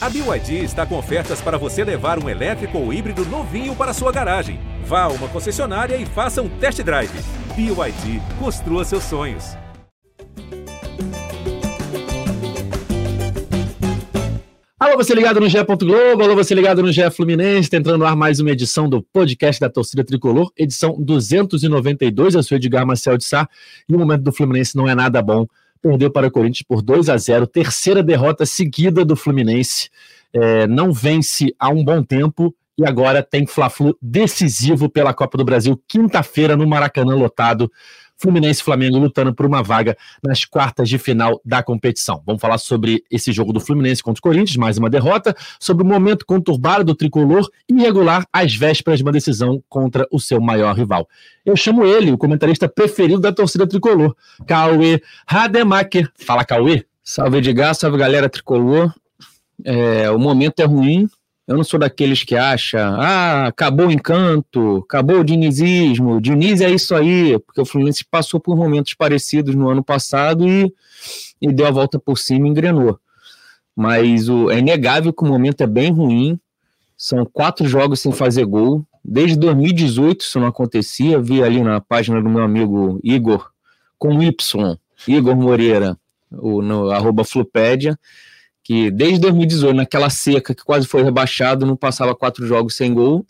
A BYD está com ofertas para você levar um elétrico ou híbrido novinho para sua garagem. Vá a uma concessionária e faça um test drive. BYD, construa seus sonhos. Alô, você ligado no GE. Globo, alô, você ligado no GE Fluminense, está entrando no ar mais uma edição do podcast da torcida tricolor, edição 292. Eu sou Edgar Marcel de Sá e o momento do Fluminense não é nada bom perdeu para o Corinthians por 2 a 0 terceira derrota seguida do Fluminense. É, não vence há um bom tempo e agora tem Fla-Flu decisivo pela Copa do Brasil, quinta-feira no Maracanã lotado. Fluminense e Flamengo lutando por uma vaga nas quartas de final da competição. Vamos falar sobre esse jogo do Fluminense contra o Corinthians, mais uma derrota, sobre o momento conturbado do tricolor e irregular às vésperas de uma decisão contra o seu maior rival. Eu chamo ele, o comentarista preferido da torcida tricolor, Cauê Rademacher. Fala, Cauê. Salve Edgar, salve galera tricolor. É, o momento é ruim, eu não sou daqueles que acha, ah, acabou o encanto, acabou o dinizismo, Diniz é isso aí, porque o Fluminense passou por momentos parecidos no ano passado e, e deu a volta por cima e engrenou. Mas o, é inegável que o momento é bem ruim, são quatro jogos sem fazer gol, desde 2018 isso não acontecia, vi ali na página do meu amigo Igor, com Y, Igor Moreira, o, no arroba Flupédia, que desde 2018, naquela seca que quase foi rebaixado, não passava quatro jogos sem gol.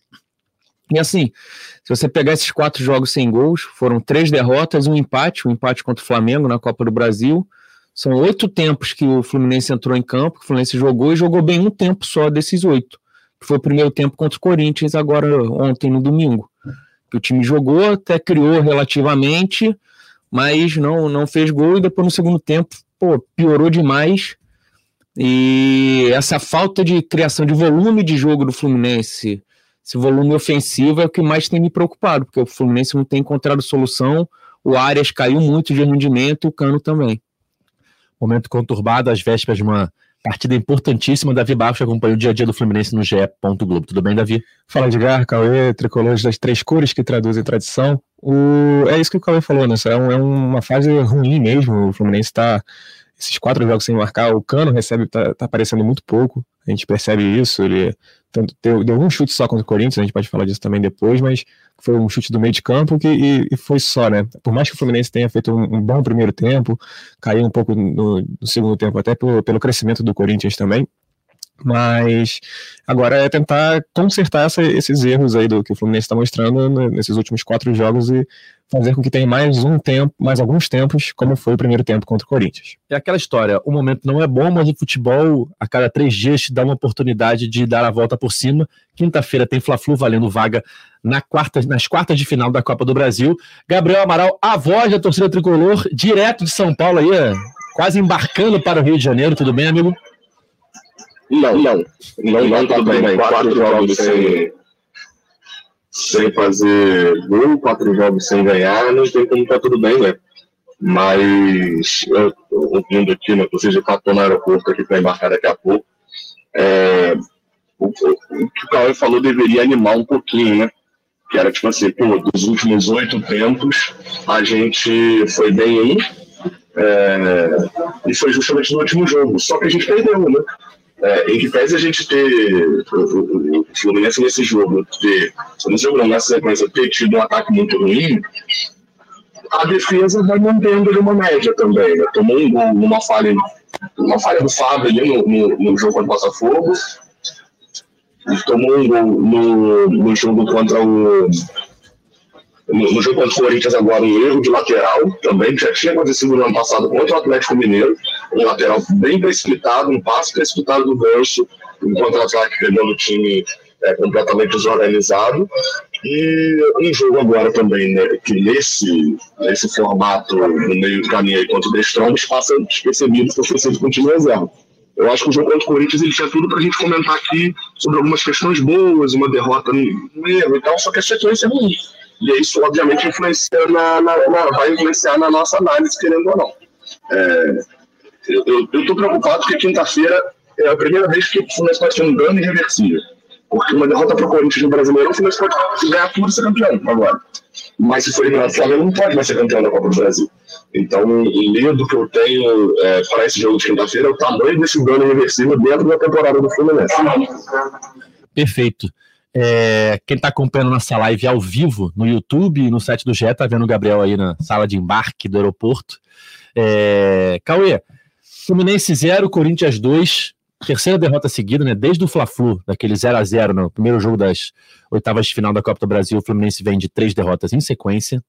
E assim, se você pegar esses quatro jogos sem gols, foram três derrotas, um empate, um empate contra o Flamengo na Copa do Brasil. São oito tempos que o Fluminense entrou em campo, que o Fluminense jogou e jogou bem um tempo só desses oito. Que foi o primeiro tempo contra o Corinthians, agora ontem no domingo. Que o time jogou, até criou relativamente, mas não, não fez gol e depois no segundo tempo, pô, piorou demais e essa falta de criação de volume de jogo do Fluminense, esse volume ofensivo é o que mais tem me preocupado, porque o Fluminense não tem encontrado solução, o Arias caiu muito de rendimento, o Cano também. Momento conturbado às vésperas de uma partida importantíssima. Davi Barros acompanha o dia a dia do Fluminense no GE. Globo. Tudo bem, Davi? Fala, Edgar, Cauê, tricolores das três cores que traduzem tradição. O... É isso que o Cauê falou, né? É, um, é uma fase ruim mesmo. O Fluminense está esses quatro jogos sem marcar, o Cano recebe, tá, tá aparecendo muito pouco, a gente percebe isso, ele tanto, deu, deu um chute só contra o Corinthians, a gente pode falar disso também depois, mas foi um chute do meio de campo que, e, e foi só, né? Por mais que o Fluminense tenha feito um, um bom primeiro tempo, caiu um pouco no, no segundo tempo, até pelo, pelo crescimento do Corinthians também, mas agora é tentar consertar essa, esses erros aí do que o Fluminense está mostrando nesses últimos quatro jogos e fazer com que tenha mais um tempo, mais alguns tempos, como foi o primeiro tempo contra o Corinthians. É aquela história, o momento não é bom, mas o futebol a cada três dias te dá uma oportunidade de dar a volta por cima. Quinta-feira tem Fla-Flu valendo vaga na quarta, nas quartas de final da Copa do Brasil. Gabriel Amaral, a voz da torcida tricolor, direto de São Paulo aí, quase embarcando para o Rio de Janeiro. Tudo bem, amigo? Não, não. Não, não, tudo bem. Quatro jogos sem, sem fazer gol, quatro jogos sem ganhar, não tem como tá tudo bem, né? Mas eu ouvindo aqui, né, ou seja, estou no aeroporto aqui para embarcar daqui a pouco. É, o, o, o, que o Cauê falou deveria animar um pouquinho, né? Que era tipo assim, pô, dos últimos oito tempos, a gente foi bem em é, e foi justamente no último jogo. Só que a gente perdeu, né? É, em que pese a gente ter o, Fluminense nesse jogo, ter, nesse jogo não, nessa sequência, ter tido um ataque muito ruim, a defesa vai mantendo uma média também. Né? Tomou um gol numa falha, uma falha do Fábio ali no, no, no jogo contra o Botafogo, tomou um gol no, no jogo contra o no, no jogo contra o Corinthians agora um erro de lateral também, que já tinha acontecido no ano passado contra o Atlético Mineiro, um lateral bem precipitado, um passe precipitado do Ganso, um contra-ataque pegando o time é, completamente desorganizado. E um jogo agora também, né, que nesse, nesse formato, no meio do caminho aí contra o The Stroms, passa despercebido por ter sido com o time reserva. Eu acho que o jogo contra o Corinthians ele tinha tudo para a gente comentar aqui sobre algumas questões boas, uma derrota no erro e tal, só que a sequência é ruim. E isso, obviamente, influencia na, na, na, vai influenciar na nossa análise, querendo ou não. É, eu estou preocupado porque quinta-feira é a primeira vez que o Fluminense pode ter um dano irreversível. Porque uma derrota para o Corinthians no Brasileirão, o Fluminense pode ganhar tudo e ser campeão agora. Mas se for eliminado o Flamengo, não pode mais ser campeão da Copa do Brasil. Então, o medo que eu tenho é, para esse jogo de quinta-feira é o tamanho desse dano reversível dentro da temporada do Fluminense. Perfeito. É, quem está acompanhando nossa live ao vivo no YouTube e no site do GE, está vendo o Gabriel aí na sala de embarque do aeroporto. É, Cauê, Fluminense 0, Corinthians 2, terceira derrota seguida, né? Desde o Fla-Flu, daquele 0 a 0 no primeiro jogo das oitavas de final da Copa do Brasil, o Fluminense vem de três derrotas em sequência.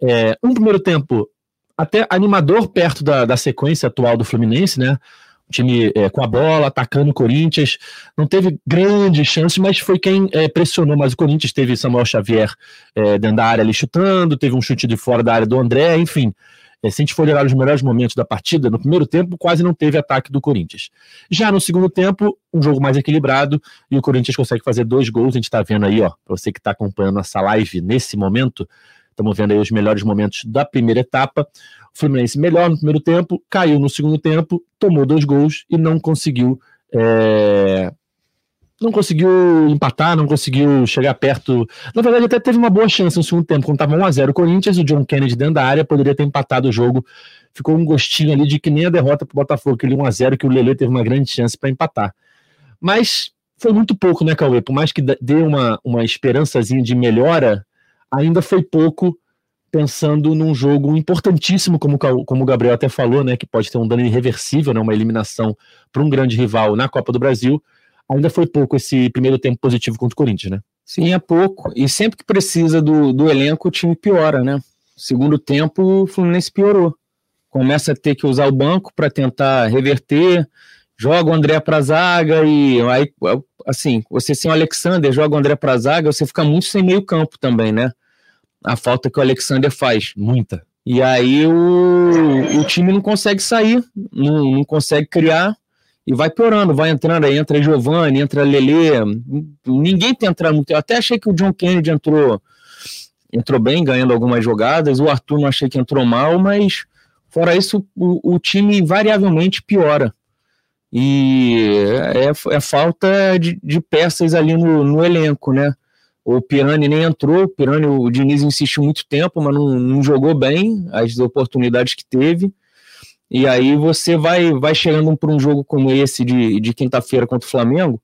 É, um primeiro tempo até animador perto da, da sequência atual do Fluminense, né? O time é, com a bola, atacando o Corinthians, não teve grandes chances, mas foi quem é, pressionou mais o Corinthians. Teve Samuel Xavier é, dentro da área ali chutando, teve um chute de fora da área do André, enfim. É, se a gente for olhar os melhores momentos da partida, no primeiro tempo quase não teve ataque do Corinthians. Já no segundo tempo, um jogo mais equilibrado e o Corinthians consegue fazer dois gols. A gente está vendo aí, ó, para você que está acompanhando essa live nesse momento, estamos vendo aí os melhores momentos da primeira etapa. O Fluminense melhor no primeiro tempo, caiu no segundo tempo, tomou dois gols e não conseguiu é, não conseguiu empatar, não conseguiu chegar perto. Na verdade, até teve uma boa chance no segundo tempo, quando estava 1x0 o Corinthians, o John Kennedy dentro da área poderia ter empatado o jogo. Ficou um gostinho ali de que nem a derrota para o Botafogo, aquele 1x0 que o Lele teve uma grande chance para empatar. Mas foi muito pouco, né, Cauê? Por mais que dê uma, uma esperançazinha de melhora, ainda foi pouco pensando num jogo importantíssimo, como, como o Gabriel até falou, né, que pode ter um dano irreversível, né, uma eliminação para um grande rival na Copa do Brasil ainda foi pouco esse primeiro tempo positivo contra o Corinthians, né? Sim, é pouco. E sempre que precisa do, do elenco, o time piora, né? Segundo tempo, o Fluminense piorou. Começa a ter que usar o banco para tentar reverter, joga o André para zaga e aí, assim, você sem o Alexander, joga o André para zaga, você fica muito sem meio campo também, né? A falta que o Alexander faz. Muita. E aí o, o time não consegue sair, não, não consegue criar e vai piorando, vai entrando, aí entra Giovanni, entra Lele, ninguém tem entrado muito. Eu até achei que o John Kennedy entrou entrou bem, ganhando algumas jogadas, o Arthur não achei que entrou mal, mas fora isso, o, o time invariavelmente piora. E é, é falta de, de, peças ali no, no, elenco, né? O Pirani nem entrou, o Pirani, o Diniz insistiu muito tempo, mas não, não jogou bem as oportunidades que teve. E aí você vai, vai chegando para um jogo como esse de, de quinta-feira contra o Flamengo,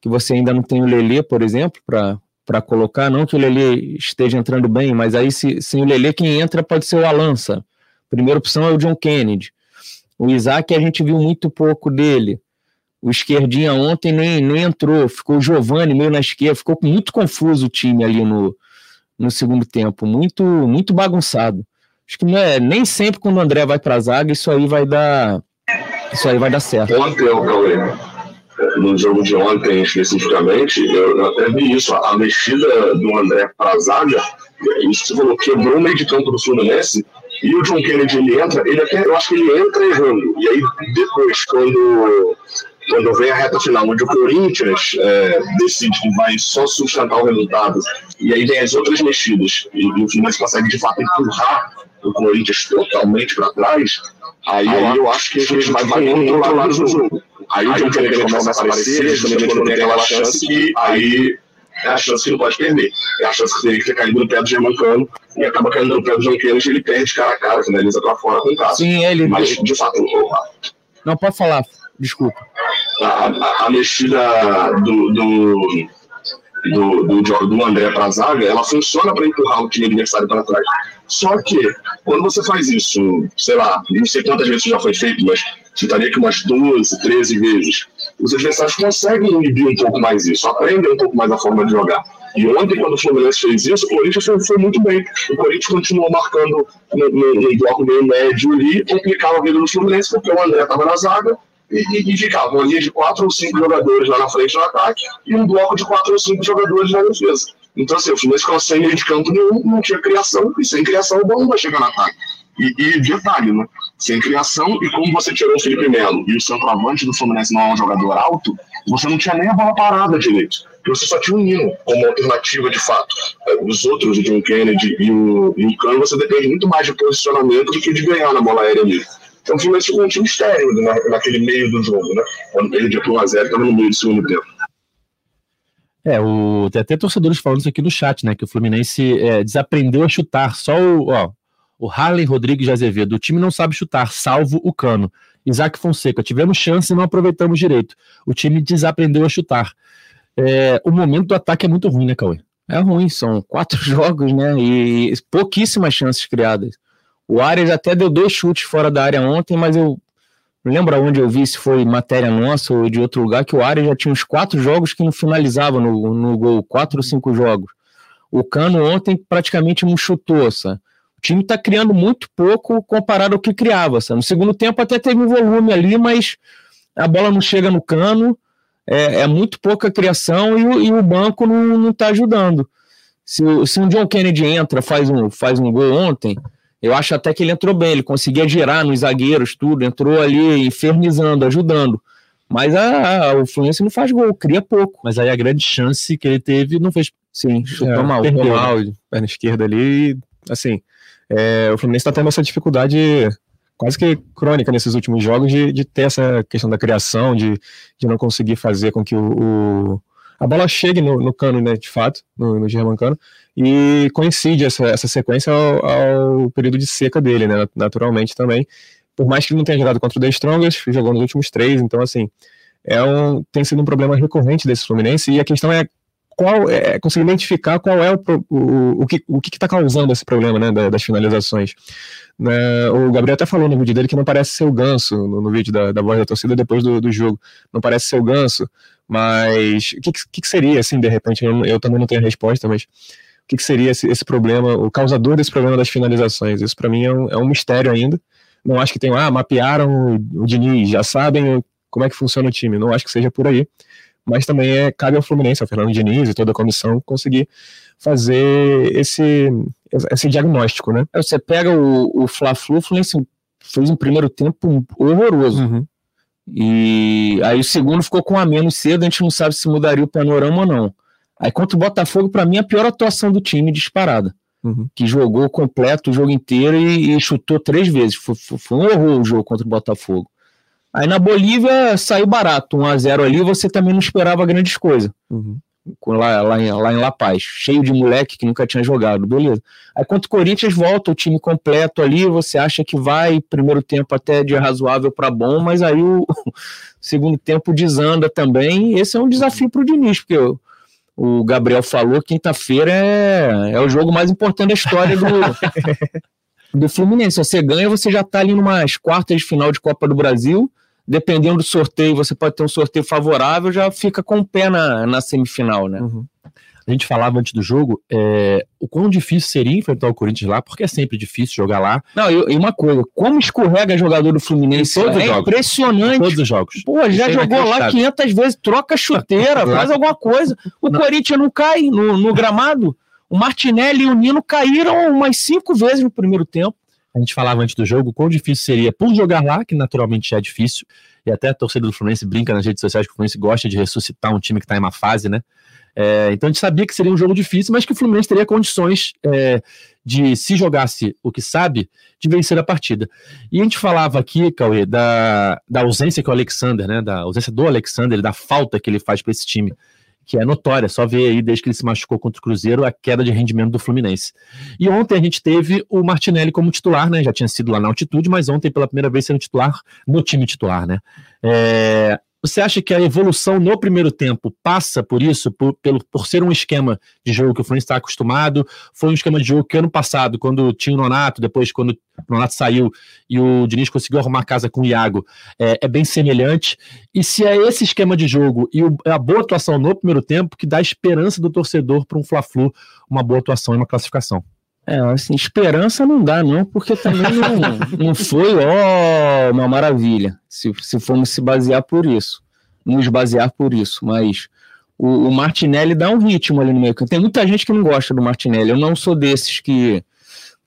que você ainda não tem o Lelê, por exemplo, para colocar. Não que o Lelê esteja entrando bem, mas aí se, sem o Lelê, quem entra pode ser o Alança. Primeira opção é o John Kennedy. O Isaac, a gente viu muito pouco dele. O esquerdinha ontem nem, nem entrou, ficou o Giovani meio na esquerda, ficou muito confuso o time ali no, no segundo tempo, muito muito bagunçado. Acho que é, nem sempre quando o André vai para a zaga, isso aí vai dar. Isso aí vai dar certo. Ontem, Cauê, no jogo de ontem especificamente, eu até vi isso, a mexida do André para a zaga, isso falou, quebrou o meio de campo do Fluminense, e o John Kennedy ele entra, ele até, eu acho que ele entra errando. E aí depois, quando quando vem a reta final, onde o Corinthians é, decide que vai só sustentar o resultado, e aí vem as outras mexidas, e, e o Fluminense consegue de fato empurrar o Corinthians totalmente para trás, aí, aí eu acho que gente vai, vai controlar o jogo. Aí o John Kennedy começa a aparecer, justamente quando tem aquela chance que aí é a chance que não pode perder. É a chance que teria que ter caído no pé do Germancano e acaba caindo no pé do Kennedy e ele perde cara a cara, finaliza para fora com o caso. Sim, ele. Mas, de fato, não pode falar, desculpa. A, a, a mexida do, do do, do, do André para a zaga, ela funciona para empurrar o time adversário para trás. Só que, quando você faz isso, sei lá, não sei quantas vezes já foi feito, mas citaria que umas 12, 13 vezes, os adversários conseguem inibir um pouco mais isso, aprendem um pouco mais a forma de jogar. E ontem, quando o Fluminense fez isso, o Corinthians foi, foi muito bem. O Corinthians continuou marcando no, no, no bloco meio médio ali, complicava a vida do Fluminense, porque o André estava na zaga, e, e ficava uma linha de quatro ou cinco jogadores lá na frente no ataque e um bloco de quatro ou cinco jogadores na defesa. Então, assim, o Fluminense ficou sem meio de campo nenhum, não tinha criação, e sem criação o não vai chegar no ataque. E, e, detalhe, né? Sem criação, e como você tirou o Felipe Melo e o centroavante do Fluminense não é um jogador alto, você não tinha nem a bola parada direito. Você só tinha um Nino como alternativa de fato. Os outros, o John Kennedy e o, e o Cano, você depende muito mais de posicionamento do que de ganhar na bola aérea mesmo. Então o Fluminense ficou um time estéreo na, naquele meio do jogo, né? Quando perdia por 1x0, estava no meio do segundo tempo. É, o, tem até torcedores falando isso aqui no chat, né? Que o Fluminense é, desaprendeu a chutar. Só o, ó, O Harley Rodrigues de Azevedo, o time não sabe chutar, salvo o Cano. Isaac Fonseca, tivemos chance e não aproveitamos direito. O time desaprendeu a chutar. É, o momento do ataque é muito ruim, né, Cauê? É ruim, são quatro jogos, né? E pouquíssimas chances criadas. O Arias até deu dois chutes fora da área ontem, mas eu não lembro onde eu vi, se foi matéria nossa ou de outro lugar, que o Arias já tinha uns quatro jogos que não finalizava no, no gol, quatro ou cinco jogos. O Cano ontem praticamente não chutou, sabe? O time está criando muito pouco comparado ao que criava. Sabe? No segundo tempo até teve um volume ali, mas a bola não chega no cano, é, é muito pouca criação e o, e o banco não está ajudando. Se, se um John Kennedy entra, faz um, faz um gol ontem, eu acho até que ele entrou bem, ele conseguia girar nos zagueiros, tudo, entrou ali infernizando, ajudando. Mas a, a, o Fluminense não faz gol, cria pouco. Mas aí a grande chance que ele teve não fez. Sim, chutou É, mal. perdeu mal, perna esquerda ali. Assim, é, o Fluminense está tendo essa dificuldade quase que crônica nesses últimos jogos de, de ter essa questão da criação, de, de não conseguir fazer com que o, o- a bola chegue no, no cano, né, de fato, no, no Germancano, e coincide essa, essa sequência ao, ao período de seca dele, né, naturalmente também. Por mais que ele não tenha jogado contra o The Strongest, jogou nos últimos três, então assim, é um, tem sido um problema recorrente desse Fluminense, e a questão é qual é conseguir identificar qual é o, o, o que o está causando esse problema né, da- das finalizações. Né, o Gabriel até falou no vídeo dele que não parece ser o ganso no, no vídeo da, da voz da torcida depois do, do jogo. Não parece ser o ganso, mas o que, que, seria, assim, de repente? Eu, eu também não tenho resposta, mas que, que seria esse, esse problema, o causador desse problema das finalizações? Isso para mim é um, é um mistério ainda. Não acho que tem, ah, mapearam o, o Diniz, já sabem como é que funciona o time. Não acho que seja por aí mas também é, cabe ao Fluminense, ao Fernando Diniz e toda a comissão conseguir fazer esse, esse diagnóstico, né? Você pega o, o Fla-Flu, o Fluminense fez um primeiro tempo horroroso. Uhum. E aí o segundo ficou com a menos cedo, a gente não sabe se mudaria o panorama ou não. Aí contra o Botafogo, para mim, a pior atuação do time disparada. Uhum. Que jogou completo o jogo inteiro e, e chutou três vezes. Foi, foi- um horror o jogo contra o Botafogo. Aí na Bolívia saiu barato, 1 a 0 ali, você também não esperava grandes coisas. Uhum. Lá, lá, em, lá em La Paz, cheio de moleque que nunca tinha jogado, beleza. Aí contra o Corinthians volta o time completo ali, você acha que vai, primeiro tempo até de razoável para bom, mas aí o segundo tempo desanda também. Esse é um desafio para o Diniz, porque o, o Gabriel falou, quinta-feira é, é o jogo mais importante da história do, do Fluminense. Se você ganha, você já está ali numas quartas de final de Copa do Brasil. Dependendo do sorteio, você pode ter um sorteio favorável, já fica com o pé na, na semifinal, né? Uhum. A gente falava antes do jogo é, o quão difícil seria enfrentar o Corinthians lá, porque é sempre difícil jogar lá Não, e, uma coisa, como escorrega jogador do Fluminense, Em todos os é jogos. impressionante. em todos os jogos. Pô, já Isso é jogou lá inacreditável. 500 vezes, troca chuteira, faz alguma coisa. O Não. Corinthians não cai no, no gramado. O Martinelli e o Nino caíram umas cinco vezes no primeiro tempo. A gente falava antes do jogo o quão difícil seria por jogar lá, que naturalmente é difícil, e até a torcida do Fluminense brinca nas redes sociais que o Fluminense gosta de ressuscitar um time que está em uma fase, né? É, então a gente sabia que seria um jogo difícil, mas que o Fluminense teria condições é, de, se jogasse o que sabe, de vencer a partida. E a gente falava aqui, Cauê, da, da ausência que o Alexander, né? Da ausência do Alexander, da falta que ele faz para esse time, que é notória, só ver aí desde que ele se machucou contra o Cruzeiro a queda de rendimento do Fluminense. E ontem a gente teve o Martinelli como titular, né? Já tinha sido lá na altitude, mas ontem pela primeira vez sendo titular no time titular, né? É, Você acha que a evolução no primeiro tempo passa por isso, por, pelo, por ser um esquema de jogo que o Fluminense está acostumado? Foi um esquema de jogo que ano passado, quando tinha o Nonato, depois quando o Nonato saiu e o Diniz conseguiu arrumar casa com o Iago, é, é bem semelhante. E se é esse esquema de jogo e o- a boa atuação no primeiro tempo que dá esperança do torcedor para um Fla-Flu, uma boa atuação e uma classificação? É, assim, esperança não dá, não, porque também não, não foi, ó, uma maravilha, se, se formos se basear por isso, nos basear por isso, mas o, o Martinelli dá um ritmo ali no meio campo. Tem muita gente que não gosta do Martinelli, eu não sou desses que,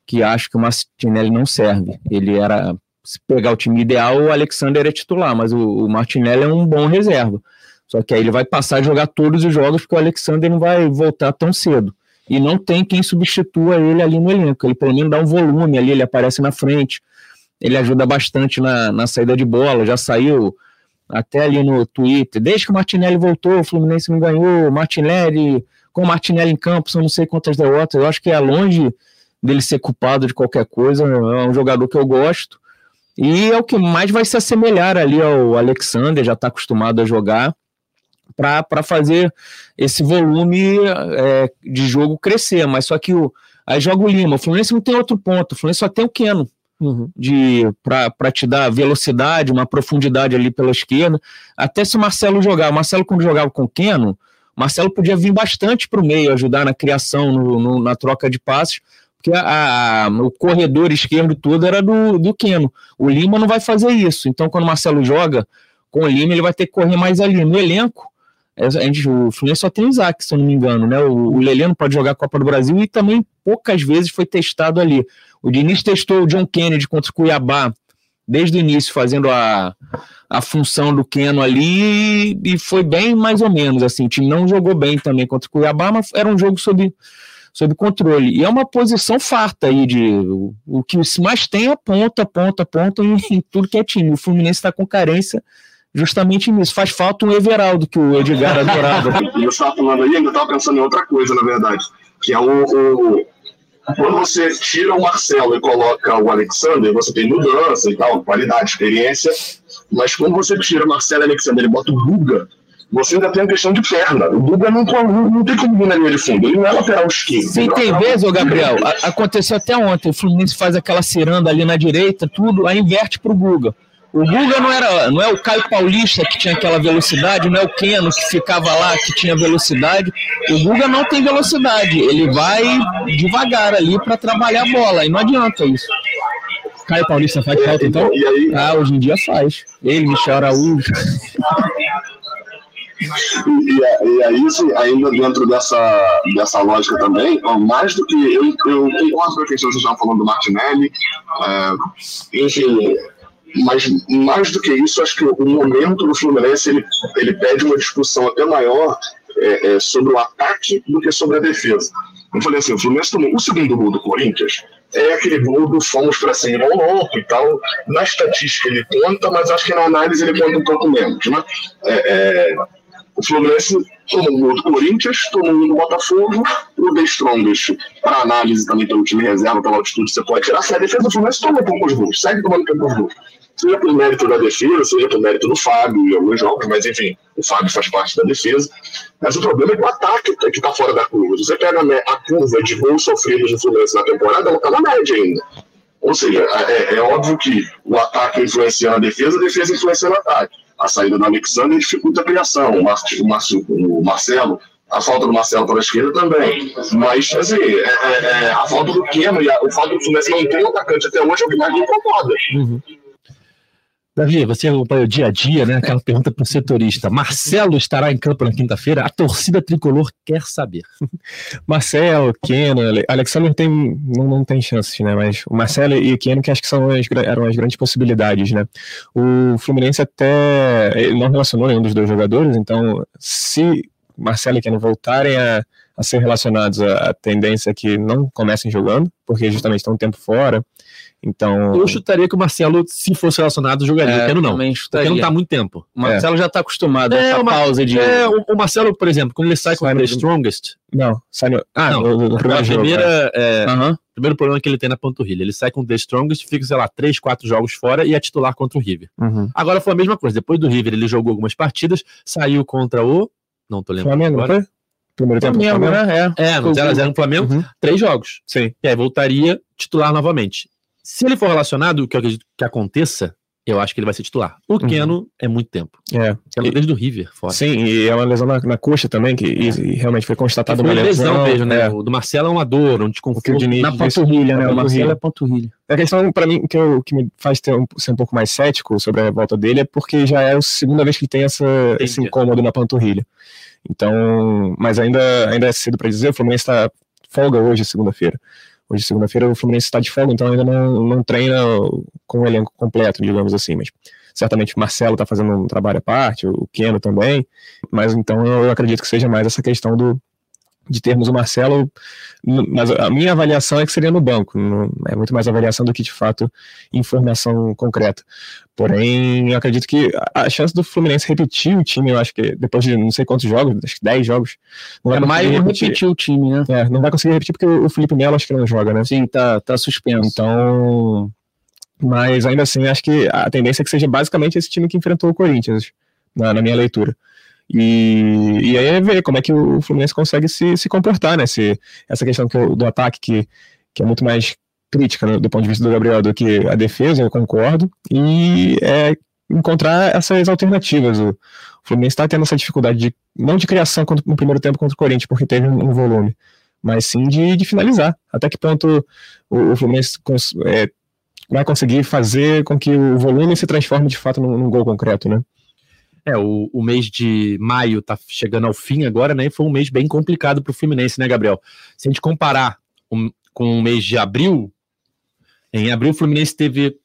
que acho que o Martinelli não serve. Ele era, se pegar o time ideal, o Alexander é titular, mas o, o Martinelli é um bom reserva. Só que aí ele vai passar a jogar todos os jogos, porque o Alexander não vai voltar tão cedo e não tem quem substitua ele ali no elenco. Ele pelo menos dá um volume ali, ele aparece na frente, ele ajuda bastante na, na saída de bola, já saiu até ali no Twitter. Desde que o Martinelli voltou, o Fluminense não ganhou, Martinelli, com o Martinelli em campo, são não sei quantas derrotas, eu acho que é longe dele ser culpado de qualquer coisa. É um jogador que eu gosto. E é o que mais vai se assemelhar ali ao Alexander, já está acostumado a jogar, para fazer esse volume é, de jogo crescer. Mas só que o, aí joga o Lima. O Fluminense não tem outro ponto, o Fluminense só tem o Keno. Uhum. de para te dar velocidade, uma profundidade ali pela esquerda. Até se o Marcelo jogar, o Marcelo quando jogava com o Keno, Marcelo podia vir bastante para o meio, ajudar na criação, no, no, na troca de passes, porque a, a, o corredor esquerdo todo era do, do Keno. O Lima não vai fazer isso. Então, quando o Marcelo joga com o Lima, ele vai ter que correr mais ali. No elenco, a gente, o Fluminense só tem o Isaac, se eu não me engano, né? O, o Lelê não pode jogar a Copa do Brasil e também poucas vezes foi testado ali. O Diniz testou o John Kennedy contra o Cuiabá desde o início, fazendo a, a função do Keno ali e foi bem mais ou menos. Assim, o time não jogou bem também contra o Cuiabá, mas era um jogo sob, sob controle. E é uma posição farta aí de o, o que mais tem é ponta, ponta, ponta em, em tudo que é time. O Fluminense está com carência justamente nisso. Faz falta um Everaldo, que o Edgar adorava. e eu estava falando aí, ainda estava pensando em outra coisa, na verdade, que é o, o, Quando você tira o Marcelo e coloca o Alexander, você tem mudança e tal, qualidade, experiência, mas quando você tira o Marcelo e o Alexander e bota o Guga, você ainda tem a questão de perna. O Guga não, não, não tem como vir na linha de fundo, ele não é lateral esquerdo. Sim, tem vezes, ô Gabriel, a, aconteceu até ontem, o Fluminense faz aquela ciranda ali na direita, tudo, aí inverte pro Guga. O Guga não era, não é o Caio Paulista que tinha aquela velocidade, não é o Keno que ficava lá que tinha velocidade. O Guga não tem velocidade, ele vai devagar ali para trabalhar a bola, e não adianta isso. Caio Paulista faz falta então? Ah, hoje em dia faz. Ele, Michel Araújo. E, e aí, ainda dentro dessa, dessa lógica também, mais do que. Eu, eu concordo com a questão que vocês estavam falando do Martinelli, é, enfim, mas mais do que isso, acho que o momento do Fluminense ele, ele pede uma discussão até maior é, é, sobre o ataque do que sobre a defesa. Eu falei assim, o Fluminense tomou o segundo gol do Corinthians, é aquele gol do fomos para cima ao louco e tal. Na estatística ele conta, mas acho que na análise ele conta um pouco menos. Né? É, é o Fluminense tomou um gol do Corinthians, tomou um do Botafogo, o The Strongest, para análise também pelo time reserva, pela altitude, você pode tirar. Se a defesa do Fluminense toma poucos gols, segue tomando poucos gols seja por mérito da defesa, seja por mérito do Fábio em alguns jogos, mas enfim, o Fábio faz parte da defesa. Mas o problema é que o ataque é que está fora da curva. Você pega a curva de gols sofridos no Fluminense na temporada, ela está na média ainda. Ou seja, é, é, óbvio que o ataque influencia a defesa, a defesa influencia o ataque. A saída do Alexandre dificulta a criação. O, Mar o, o Marcelo a falta do Marcelo para a esquerda também. Mas, assim, é, é, é, a falta do Keno e a, o fato do Fluminense não ter um atacante até hoje é o que mais me incomoda. Uhum. Davi, você acompanha o dia a dia, né? Aquela pergunta para o setorista. Marcelo estará em campo na quinta-feira? A torcida tricolor quer saber. Marcelo, Keno, Alexandre tem, não, não tem chances, né? Mas o Marcelo e o Keno que acho que são as, eram as grandes possibilidades, né? O Fluminense até não relacionou nenhum dos dois jogadores, então se Marcelo e Keno voltarem a, a ser relacionados, a, a tendência é que não comecem jogando, porque justamente estão um tempo fora. Então. Eu chutaria que o Marcelo, se fosse relacionado, jogaria. É, eu quero não. Porque não tá há muito tempo. O Marcelo é. já tá acostumado a é, essa pausa de. É, o, o, Marcelo, por exemplo, quando ele sai com o The Strongest. Não, sai no. Ah, não. No, no primeiro primeira, é, uhum. primeiro problema que ele tem na panturrilha. Ele sai com o The Strongest, fica, sei lá, três, quatro jogos fora e é titular contra o River. Uhum. Agora foi a mesma coisa. Depois do River, ele jogou algumas partidas, saiu contra o. Não tô lembrando. Flamengo, agora. foi? Primeiro tempo Flamengo, né? É, é no 0x0 no Flamengo, uhum. três jogos. Sim. E aí voltaria titular novamente. Se ele for relacionado, o que eu acredito que aconteça, eu acho que ele vai ser titular. O uhum. Keno é muito tempo. É. Keno desde o River, fora. Sim, e é uma lesão na, na coxa também, que e, e realmente foi constatado uma lesão. mesmo, né? É. O do Marcelo é uma dor, um desconforto. na panturrilha, né? O Marcelo é panturrilha. A questão, para mim, que, eu, que me faz um, ser um pouco mais cético sobre a volta dele é porque já é a segunda vez que ele tem essa, esse incômodo na panturrilha. Então, mas ainda, ainda é cedo para dizer, o Fluminense está folga hoje, segunda-feira. Hoje, segunda-feira, o Fluminense está de folga, então ainda não, não treina com o elenco completo, digamos assim. Mas certamente o Marcelo está fazendo um trabalho à parte, o Keno também. Mas então eu acredito que seja mais essa questão do, de termos o Marcelo, mas a minha avaliação é que seria no banco, é muito mais avaliação do que de fato informação concreta. Porém, eu acredito que a chance do Fluminense repetir o time, eu acho que depois de não sei quantos jogos, acho que 10 jogos, não vai é mais repetir. repetir o time, né? É, não vai conseguir repetir porque o Felipe Melo acho que não joga, né? Sim, tá, tá suspenso. Então, mas ainda assim, acho que a tendência é que seja basicamente esse time que enfrentou o Corinthians, na, na minha leitura. E, e aí é ver como é que o Fluminense consegue se, se comportar, né? Se, essa questão que, do ataque, que, que é muito mais crítica né, do ponto de vista do Gabriel do que a defesa, eu concordo, e é encontrar essas alternativas. O Fluminense está tendo essa dificuldade, de, não de criação no primeiro tempo contra o Corinthians, porque teve um, um volume, mas sim de, de, finalizar. Até que ponto o, o Fluminense cons, é, vai conseguir fazer com que o volume se transforme de fato num, num gol concreto, né? É, o, o mês de maio tá chegando ao fim agora, né? E foi um mês bem complicado para o Fluminense, né, Gabriel? Se a gente comparar com o mês de abril, em abril o Fluminense teve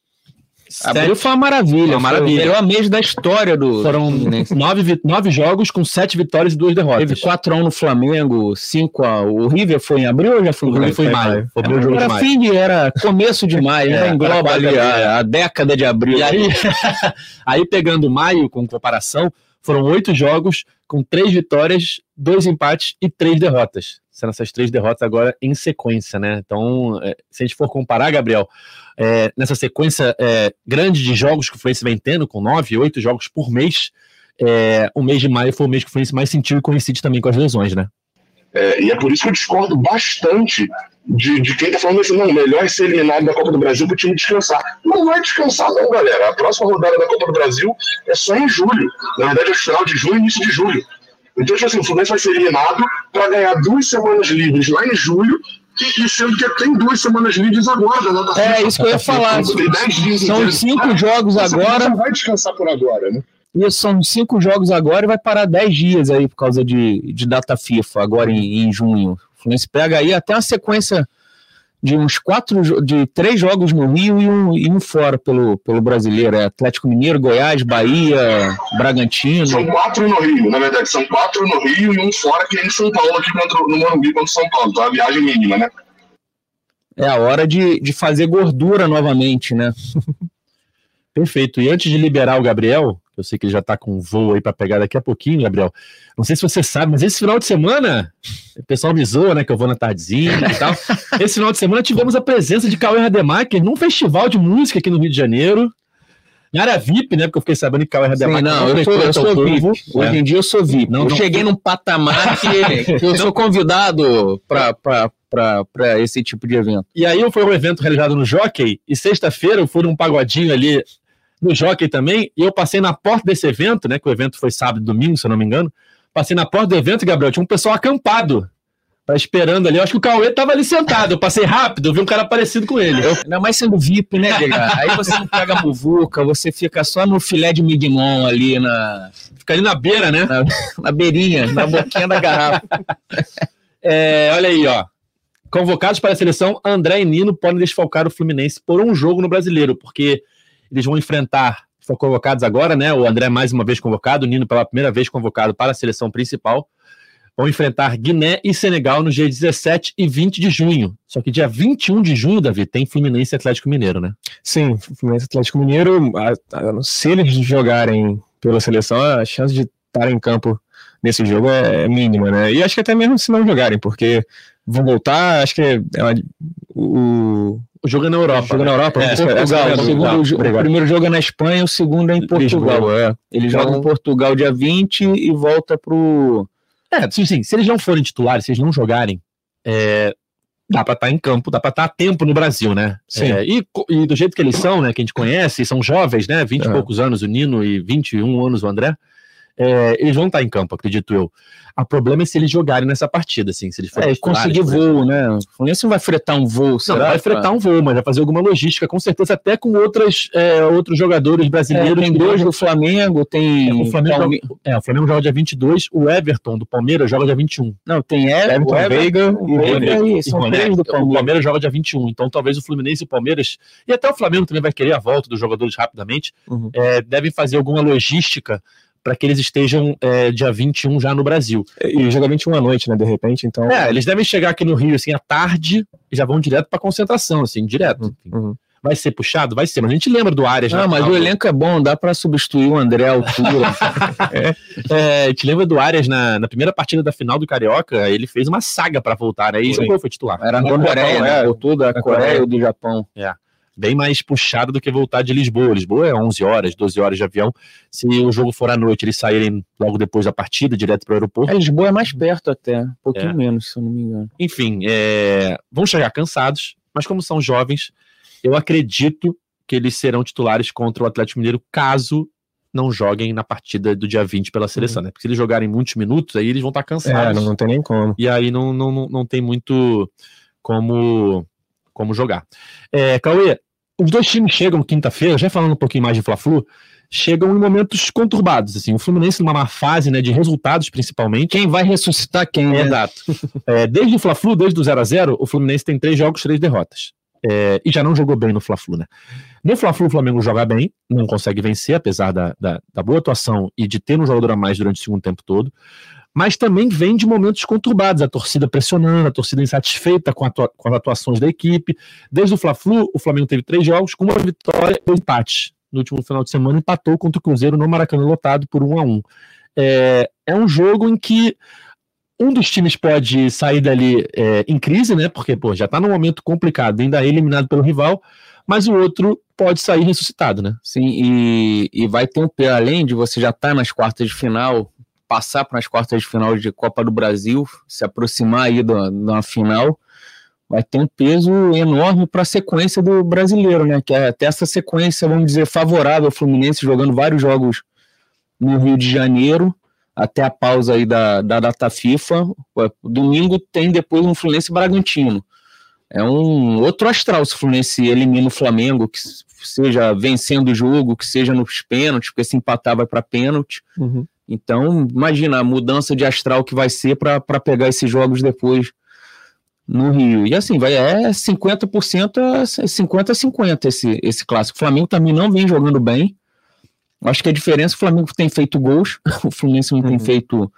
Abril foi uma maravilha. Uma maravilha. Melhor mês da história do. Foram nove, nove jogos com sete vitórias e duas derrotas. Teve 4x1 no Flamengo, 5x. O River foi em abril ou já foi em maio? Foi em maio. Foi jogo era de fim de, era começo de maio, é, né? engloba ali a, a, década de abril. E aí, aí, pegando maio com comparação, foram oito jogos com três vitórias, dois empates e três derrotas. Sendo essas três derrotas agora em sequência, né? Então, é, se a gente for comparar, Gabriel, é, nessa sequência é, grande de jogos que o Fluminense vem tendo, com nove, oito jogos por mês, é, o mês de maio foi o mês que o Fluminense mais sentiu e coincide também com as lesões, né? É, e é por isso que eu discordo bastante de, de quem está falando assim, não, melhor é ser eliminado da Copa do Brasil para o time descansar. Não vai descansar não, galera. A próxima rodada da Copa do Brasil é só em julho. Na verdade é final de junho início de julho. Então, tipo assim, o Fluminense vai ser eliminado para ganhar duas semanas livres lá em julho e, e, sendo que tem duas semanas livres agora. Né, é, isso que eu ia falar. São cinco jogos agora. Não vai descansar por agora, né? Isso, são cinco jogos agora e vai parar dez dias aí por causa de, de data FIFA, agora em, em junho. O Fluminense pega aí até uma sequência de uns quatro, de três jogos no Rio e um, e um fora pelo, pelo brasileiro. É Atlético Mineiro, Goiás, Bahia, Bragantino. São quatro no Rio, na verdade, são quatro no Rio e um fora que é em São Paulo, aqui contra, no Morumbi contra São Paulo, então é a viagem mínima, né? É a hora de, de fazer gordura novamente, né? Perfeito. E antes de liberar o Gabriel, eu sei que ele já está com um voo aí para pegar daqui a pouquinho, Gabriel. Não sei se você sabe, mas esse final de semana, o pessoal me zoa, né? Que eu vou na tardezinha e tal. esse final de semana tivemos a presença de Cauê Rademacher num festival de música aqui no Rio de Janeiro. Na área VIP, né? Porque eu fiquei sabendo que Cauê Rademacher... não, eu sou, eu sou VIP. Povo. Hoje em dia eu sou VIP. Não, eu não, cheguei num patamar que, que eu sou convidado para esse tipo de evento. E aí foi um evento realizado no Jockey, e sexta-feira eu fui num pagodinho ali no Jockey também, e eu passei na porta desse evento, né? Que o evento foi sábado e domingo, se eu não me engano. Passei na porta do evento, Gabriel, tinha um pessoal acampado. Tá esperando ali. Eu acho que o Cauê tava ali sentado. Eu passei rápido, vi um cara parecido com ele. Eu... Ainda mais sendo VIP, né, Aí você não pega a muvuca, você fica só no filé de mignon ali na. Fica ali na beira, né? Na, na beirinha, na boquinha da garrafa. É, olha aí, ó. Convocados para a seleção, André e Nino podem desfalcar o Fluminense por um jogo no brasileiro, porque eles vão enfrentar, foram convocados agora, né? O André mais uma vez convocado, o Nino pela primeira vez convocado para a seleção principal. Vão enfrentar Guiné e Senegal no dia 17 e 20 de junho. Só que dia 21 de junho, Davi, tem Fluminense e Atlético Mineiro, né? Sim, Fluminense Atlético Mineiro, se eles jogarem pela seleção, a chance de estar em campo nesse jogo é, é mínima, né? E acho que até mesmo se não jogarem, porque vão voltar, acho que é uma, o, o jogo é na Europa. O jogo é na Europa, é, Portugal. É, o, segundo, o, primeiro jogo é na Espanha, o segundo é em Portugal. Lisboa, é. Ele então... joga em Portugal dia 20 e volta pro. É, sim, sim. Se eles não forem titulares, se eles não jogarem, é, dá para estar tá em campo, dá para estar tá a tempo no Brasil, né? Sim. É, e, e, do jeito que eles são, né? Que a gente conhece, são jovens, né? 20 e é. poucos anos o Nino e 21 anos o André. É, eles vão estar em campo, acredito eu. O problema é se eles jogarem nessa partida, assim, se eles forem. É, conseguir voo, né? O Fluminense não vai fretar um voo, Não, vai fretar um voo, mas vai fazer alguma logística, com certeza, até com outras, é, outros jogadores brasileiros. É, tem dois do Flamengo, tem. É, o Flamengo, Palme... joga, é, o Flamengo joga dia 22, o Everton do Palmeiras joga dia 21. Não, tem Everton, Everton Veiga o Veiga e, são três do Palmeiras. O Palmeiras joga dia 21, então talvez o Fluminense e o Palmeiras, e até o Flamengo também vai querer a volta dos jogadores rapidamente, uhum. é, devem fazer alguma logística para que eles estejam é, dia 21 já no Brasil. E joga 21 à noite, né, de repente, então... É, eles devem chegar aqui no Rio, assim, à tarde, e já vão direto pra concentração, assim, direto. Uhum. Vai ser puxado? Vai ser, mas a gente lembra do Arias. Ah, mas o elenco é bom, dá pra substituir o André altura. É, a gente lembra do Arias na, na primeira partida da final do Carioca, ele fez uma saga pra voltar, né? E Sim. jogou, foi titular. Era na Coreia, Japão, né? é. Voltou da Coreia ou do Japão. Bem mais puxado do que voltar de Lisboa. Lisboa é 11 horas, 12 horas de avião. Se o jogo for à noite, eles saírem logo depois da partida, direto pro aeroporto. É, Lisboa é mais perto até, um pouquinho É. menos, se eu não me engano. Enfim, é, vão chegar cansados, mas como são jovens, eu acredito que eles serão titulares contra o Atlético Mineiro caso não joguem na partida do dia 20 pela seleção, né? Porque se eles jogarem muitos minutos, aí eles vão estar É, cansados. não, não tem nem como. E aí não, não, não, não tem muito como, como jogar. É, Cauê, os dois times chegam quinta-feira, já falando um pouquinho mais de Fla-Flu, chegam em momentos conturbados, assim, o Fluminense numa má fase, né, de resultados principalmente. Quem vai ressuscitar quem, né? Exato. É, desde o Fla-Flu, desde o 0 a 0 o Fluminense tem três jogos, três derrotas. É, e já não jogou bem no Fla-Flu, né? No Fla-Flu, o Flamengo joga bem, não consegue vencer, apesar da, da, da boa atuação e de ter um jogador a mais durante o segundo tempo todo. Mas também vem de momentos conturbados, a torcida pressionando, a torcida insatisfeita com, com as atuações da equipe. Desde o Fla-Flu, o Flamengo teve três jogos, com uma vitória e dois empates. No último final de semana, empatou contra o Cruzeiro no Maracanã lotado por um a um. É, é um jogo em que um dos times pode sair dali é, em crise, né? Porque pô, já tá num momento complicado, ainda é eliminado pelo rival, mas o outro pode sair ressuscitado, né? Sim, e, e vai ter um além de você já estar nas quartas de final, passar para as quartas de final de Copa do Brasil, se aproximar aí da, da final, vai ter um peso enorme para a sequência do brasileiro, né? Que é até essa sequência, vamos dizer, favorável ao Fluminense, jogando vários jogos no Rio de Janeiro, até a pausa aí da, da data FIFA. Domingo tem depois um Fluminense Bragantino. É um outro astral se o Fluminense elimina o Flamengo, que seja vencendo o jogo, que seja nos pênaltis, porque se empatar vai para pênalti. Uhum. Então, imagina a mudança de astral que vai ser para pegar esses jogos depois no Rio. E assim, vai é 50% a 50 a 50 esse, esse clássico. O Flamengo também não vem jogando bem. Acho que a diferença é que o Flamengo tem feito gols, o Fluminense não tem Uhum. feito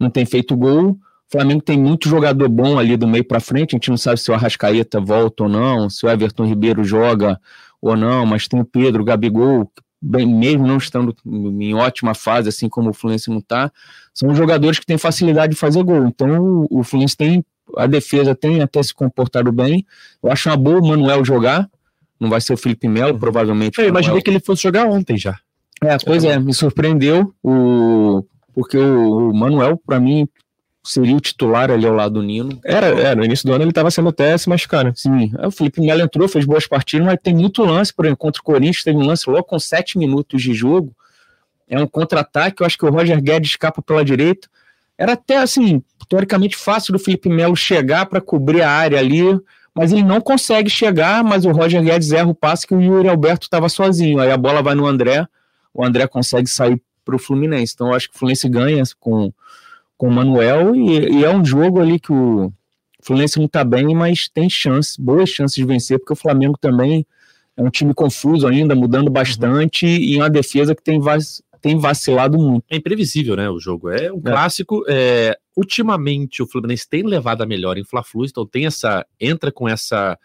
não tem feito gol. O Flamengo tem muito jogador bom ali do meio para frente. A gente não sabe se o Arrascaeta volta ou não, se o Everton Ribeiro joga ou não, mas tem o Pedro, o Gabigol, bem, mesmo não estando em ótima fase, assim como o Fluminense não está, são jogadores que têm facilidade de fazer gol. Então o, o Fluminense tem, a defesa tem até se comportado bem. Eu acho uma boa o Manuel jogar. Não vai ser o Felipe Melo, provavelmente. Eu imaginei Manuel. que ele fosse jogar ontem já. É, pois é, me surpreendeu o porque o, o Manuel, para mim, seria o titular ali ao lado do Nino. Era, é, no início do ano ele tava sendo até se machucar, né? Sim, aí o Felipe Melo entrou, fez boas partidas, mas tem muito lance, por exemplo, contra o Corinthians, teve um lance logo com sete minutos de jogo. É um contra-ataque, eu acho que o Roger Guedes escapa pela direita. Era até assim, teoricamente fácil do Felipe Melo chegar para cobrir a área ali, mas ele não consegue chegar, mas o Roger Guedes erra o passe que o Yuri Alberto estava sozinho. Aí a bola vai no André, o André consegue sair para o Fluminense. Então eu acho que o Fluminense ganha com, com o Manuel e, e é um jogo ali que o Fluminense não está bem, mas tem chance, boas chances de vencer, porque o Flamengo também é um time confuso ainda, mudando bastante, e uma defesa que tem, vac- tem vacilado muito. É imprevisível, né, o jogo. É um clássico. é, ultimamente, o Fluminense tem levado a melhor em Fla-Flu, então tem essa... Entra com essa...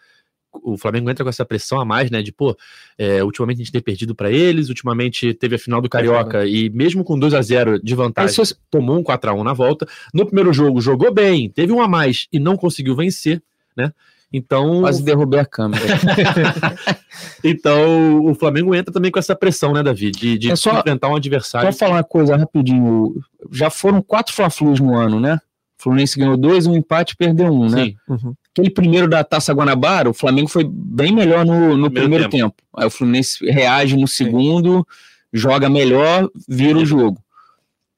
O Flamengo entra com essa pressão a mais, né, de, pô, é, ultimamente a gente tem perdido pra eles, ultimamente teve a final do Carioca e mesmo com 2 a 0 de vantagem, tomou um 4 a 1 na volta. No primeiro jogo jogou bem, teve um a mais e não conseguiu vencer, né? Então, Quase derrubei a câmera. então o Flamengo entra também com essa pressão, né, Davi, de, de É só- enfrentar um adversário. Só falar uma coisa rapidinho. Já foram quatro Fla-Flus no ano, né? O Fluminense ganhou dois, um empate e perdeu um, né? Sim. Uhum. Aquele primeiro da Taça Guanabara, o Flamengo foi bem melhor no, no Primeiro primeiro tempo. Aí o Fluminense reage no segundo, joga melhor, vira o jogo.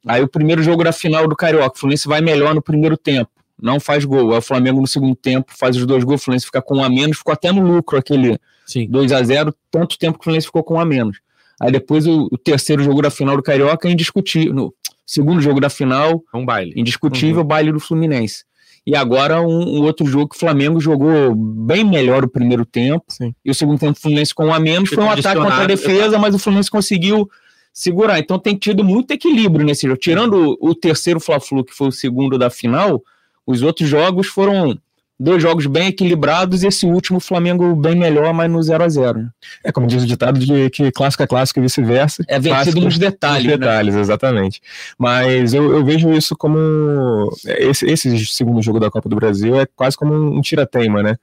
Aí o primeiro jogo da final do Carioca, o Fluminense vai melhor no primeiro tempo, não faz gol. Aí o Flamengo no segundo tempo faz os dois gols, o Fluminense fica com um a menos, ficou até no lucro aquele Sim. 2 a 0 tanto tempo que o Fluminense ficou com um a menos. Aí depois o, o terceiro jogo da final do Carioca é indiscutível. No segundo jogo da final, É um baile. indiscutível, baile do Fluminense. E agora um, um outro jogo que o Flamengo jogou bem melhor o primeiro tempo. Sim. E o segundo tempo o Fluminense com um a menos. Foi um ataque contra a defesa, mas o Fluminense conseguiu segurar. Então tem tido muito equilíbrio nesse jogo. Tirando o, o terceiro Fla-Flu, que foi o segundo da final, os outros jogos foram dois jogos bem equilibrados e esse último o Flamengo bem melhor, mas no 0 a 0 É como diz o ditado de que clássico é clássico e vice-versa. É vencido nos detalhes. Nos detalhes, né? exatamente. Mas eu, eu, vejo isso como. Esse, esse segundo jogo da Copa do Brasil é quase como um tira-teima, né?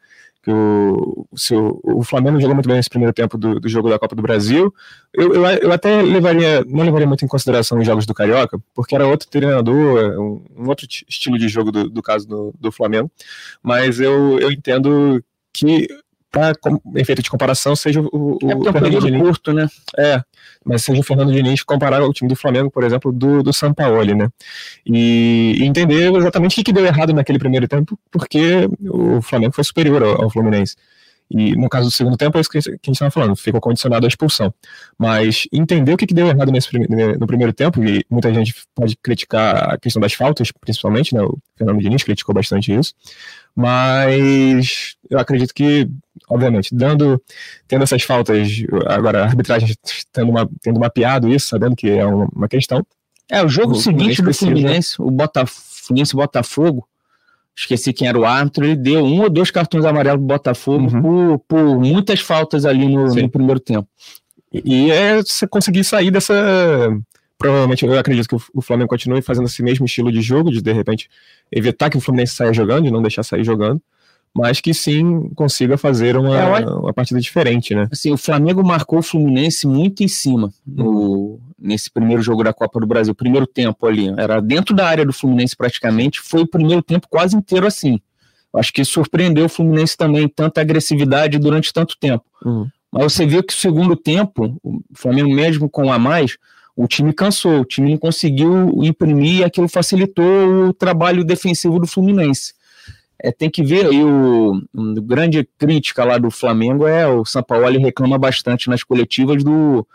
Que o, se o, o, Flamengo jogou muito bem nesse primeiro tempo do, do jogo da Copa do Brasil. Eu, eu, eu, até levaria, não levaria muito em consideração os jogos do Carioca, porque era outro treinador, um, um outro estilo de jogo do, do caso do, do Flamengo, mas eu, eu entendo que para efeito de comparação seja o, o, é o Fernando Diniz. curto, né? É, mas seja o Fernando Diniz comparar ao time do Flamengo, por exemplo, do, do Sampaoli, né? E, e entender exatamente o que deu errado naquele primeiro tempo, porque o Flamengo foi superior ao, ao Fluminense. E no caso do segundo tempo, é isso que a gente estava falando, ficou condicionado à expulsão. Mas entender o que, que deu errado nesse, no primeiro tempo, e muita gente pode criticar a questão das faltas, principalmente, né? O Fernando Diniz criticou bastante isso. Mas eu acredito que, obviamente, dando, tendo essas faltas, agora a arbitragem tendo, uma, tendo mapeado isso, sabendo que é uma questão. É, o jogo seguinte do Fluminense, o Botafogo, Botafogo esqueci quem era o árbitro, ele deu um ou dois cartões amarelos pro Botafogo uhum. por, por, muitas faltas ali no, no primeiro tempo. E, e é você conseguir sair dessa. Provavelmente eu acredito que o Flamengo continue fazendo esse mesmo estilo de jogo, de de repente evitar que o Fluminense saia jogando e não deixar sair jogando mas que sim consiga fazer uma, é, uma partida diferente, né? Assim, o Flamengo marcou o Fluminense muito em cima no, nesse primeiro jogo da Copa do Brasil, primeiro tempo ali, era dentro da área do Fluminense praticamente, foi o primeiro tempo quase inteiro assim. Acho que surpreendeu o Fluminense também, tanta agressividade durante tanto tempo. Uhum. Mas você viu que o segundo tempo, o Flamengo mesmo com a mais, o time cansou, o time não conseguiu imprimir e aquilo facilitou o trabalho defensivo do Fluminense é, tem que ver aí o, o, grande crítica lá do Flamengo é o Sampaoli reclama bastante nas coletivas do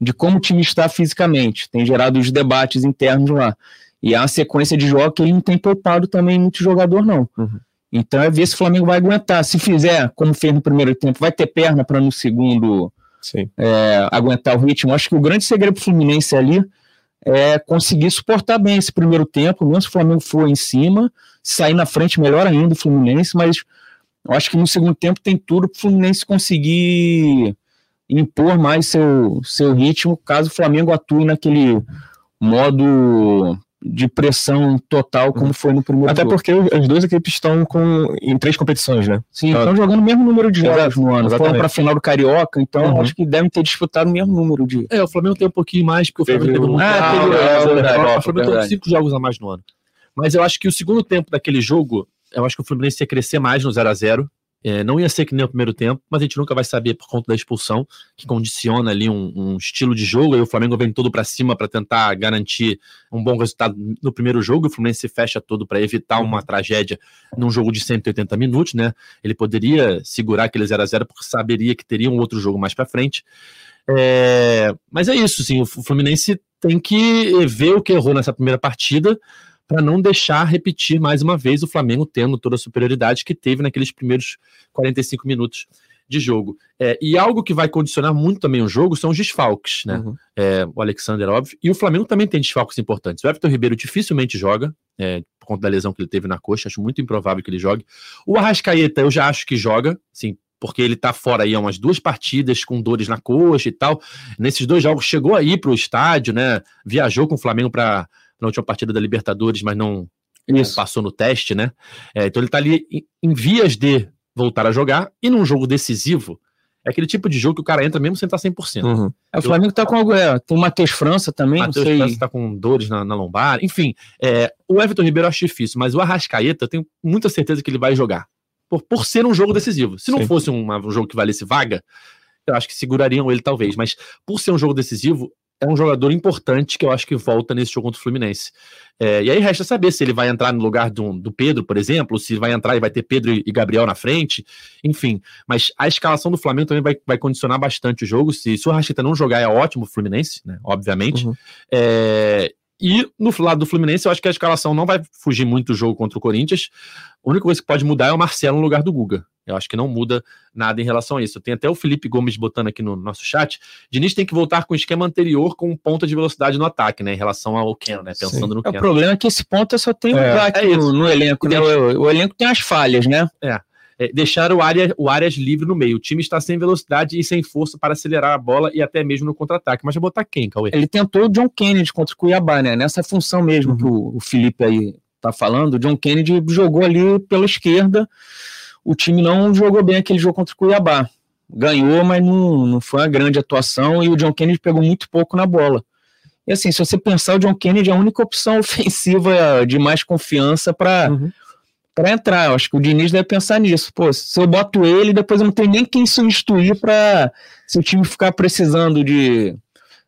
de como o time está fisicamente, tem gerado os debates internos lá. E há uma sequência de jogos que ele não tem poupado também muito jogador, não. Uhum. Então é ver se o Flamengo vai aguentar. Se fizer, como fez no primeiro tempo, vai ter perna para no segundo é, aguentar o ritmo. Acho que o grande segredo para o Fluminense ali é conseguir suportar bem esse primeiro tempo, mesmo se o Flamengo for em cima, sair na frente melhor ainda o Fluminense, mas eu acho que no segundo tempo tem tudo para o Fluminense conseguir impor mais seu, seu ritmo, caso o Flamengo atue naquele modo de pressão total como foi no primeiro Até jogo. porque as duas equipes estão com, em três competições, né? Sim, então, estão jogando o mesmo número de jogos no ano. Foram para a final do Carioca, então uhum. acho que devem ter disputado o mesmo número de. É, o Flamengo tem um pouquinho mais, porque o Flamengo teve, teve muito. Ah, teve, é, é, verdade, o Flamengo tem cinco jogos a mais no ano. Mas eu acho que o segundo tempo daquele jogo, eu acho que o Fluminense ia crescer mais no 0 a 0 é, não ia ser que nem o primeiro tempo, mas a gente nunca vai saber por conta da expulsão, que condiciona ali um, um estilo de jogo. E o Flamengo vem todo para cima para tentar garantir um bom resultado no primeiro jogo. E o Fluminense se fecha todo para evitar uma tragédia num jogo de 180 minutos, né? Ele poderia segurar aquele 0 a 0 porque saberia que teria um outro jogo mais para frente. É, mas é isso, sim. O Fluminense tem que ver o que errou nessa primeira partida para não deixar repetir mais uma vez o Flamengo tendo toda a superioridade que teve naqueles primeiros 45 minutos de jogo. É, e algo que vai condicionar muito também o jogo são os desfalques, né? Uhum. É, o Alexander, óbvio. E o Flamengo também tem desfalques importantes. O Everton Ribeiro dificilmente joga, é, por conta da lesão que ele teve na coxa. Acho muito improvável que ele jogue. O Arrascaeta, eu já acho que joga, sim, porque ele tá fora aí há umas duas partidas com dores na coxa e tal. Nesses dois jogos chegou aí pro estádio, né? Viajou com o Flamengo para na última partida da Libertadores, mas não, não passou no teste, né? É, então ele tá ali em, em, vias de voltar a jogar, e num jogo decisivo, é aquele tipo de jogo que o cara entra mesmo sem estar 100%. Uhum. É, o Flamengo tá com algo, é, tem o Matheus França também, Matheus França tá com dores na, na lombar, enfim, é, o Everton Ribeiro eu acho difícil, mas o Arrascaeta eu tenho muita certeza que ele vai jogar, por, por ser um jogo decisivo. Se não Sim. fosse um, um jogo que valesse vaga, eu acho que segurariam ele talvez, mas por ser um jogo decisivo, é um jogador importante que eu acho que volta nesse jogo contra o Fluminense. É, e aí resta saber se ele vai entrar no lugar do, do Pedro, por exemplo, se vai entrar e vai ter Pedro e Gabriel na frente, enfim. Mas a escalação do Flamengo também vai, vai condicionar bastante o jogo. Se, se o Rascaeta não jogar, é ótimo o Fluminense, né? Obviamente. Uhum. É, e no lado do Fluminense, eu acho que a escalação não vai fugir muito do jogo contra o Corinthians. A única coisa que pode mudar é o Marcelo no lugar do Guga. Eu acho que não muda nada em relação a isso. Tem até o Felipe Gomes botando aqui no nosso chat. Diniz tem que voltar com o esquema anterior com ponta de velocidade no ataque, né? Em relação ao Ken, né? Pensando Sim. no Ken. É, o problema é que esse ponto só tem é, um craque é no, no, elenco, né? O, o, elenco tem as falhas, né? É. é deixar o, área, o Arias livre no meio. O time está sem velocidade e sem força para acelerar a bola e até mesmo no contra-ataque. Mas vai botar quem, Cauê? Ele tentou o John Kennedy contra o Cuiabá, né? Nessa função mesmo uhum. que o, o Felipe aí tá falando. O John Kennedy jogou ali pela esquerda o time não jogou bem aquele jogo contra o Cuiabá. Ganhou, mas não, não foi uma grande atuação e o John Kennedy pegou muito pouco na bola. E assim, se você pensar, o John Kennedy é a única opção ofensiva de mais confiança para uhum. Para entrar. Eu acho que o Diniz deve pensar nisso. Pô, se eu boto ele, depois eu não tenho nem quem substituir para se o time ficar precisando de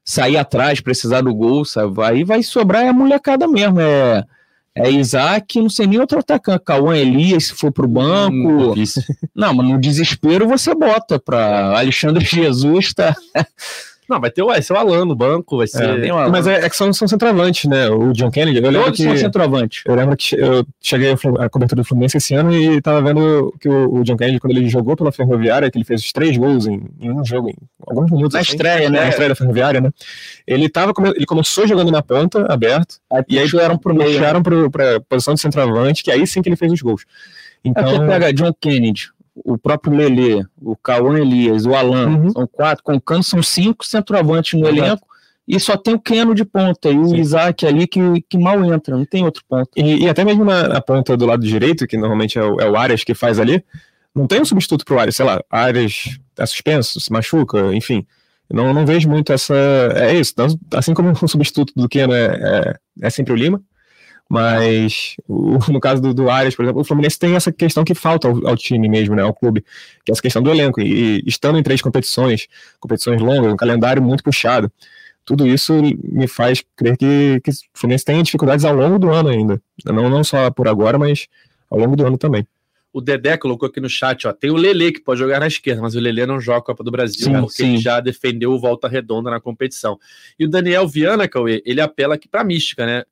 sair atrás, precisar do gol, sabe? aí vai sobrar a molecada mesmo. É é Isaac, não sei nem outro atacante. Cauã Elias, se for pro banco. Hum, não, mas no desespero você bota para Alexandre Jesus, tá? Não, vai ter vai ser o Alan no banco, vai ser. É, mas é, é, que são, são centroavantes, né? O John Kennedy. Eu lembro Todos que, são centroavantes. Eu lembro que eu cheguei a cobertura do Fluminense esse ano e tava vendo que o, o, John Kennedy, quando ele jogou pela Ferroviária, que ele fez os três gols em, em um jogo, em alguns minutos. Na assim, estreia, né? Na estreia da Ferroviária, né? Ele, tava, ele começou jogando na ponta, aberto, aí e aí puxaram pro meio. Puxaram né? pra posição de centroavante, que aí sim que ele fez os gols. Então, é pega John Kennedy, o próprio Lele, o Cauã Elias, o Alan, uhum. são quatro, com o Cano são cinco centroavantes no elenco, e só tem o Keno de ponta, e o Sim. Isaac ali que, que mal entra, não tem outro ponto. E, e até mesmo na, na, ponta do lado direito, que normalmente é o, é o Arias que faz ali, não tem um substituto pro Arias, sei lá, Arias é suspenso, se machuca, enfim. Não, não vejo muito essa. É isso, assim como o substituto do Keno é, é, é sempre o Lima, mas o, no caso do, do Arias, por exemplo, o Fluminense tem essa questão que falta ao, ao, time mesmo, né, ao clube, que é essa questão do elenco. E, estando em três competições, competições longas, um calendário muito puxado, tudo isso me faz crer que, que o Fluminense tem dificuldades ao longo do ano ainda. Não, não só por agora, mas ao longo do ano também. O Dedé colocou aqui no chat, ó, tem o Lele que pode jogar na esquerda, mas o Lele não joga a Copa do Brasil, sim, porque sim. ele já defendeu o volta redonda na competição. E o Daniel Viana, Cauê, ele apela aqui para mística, né?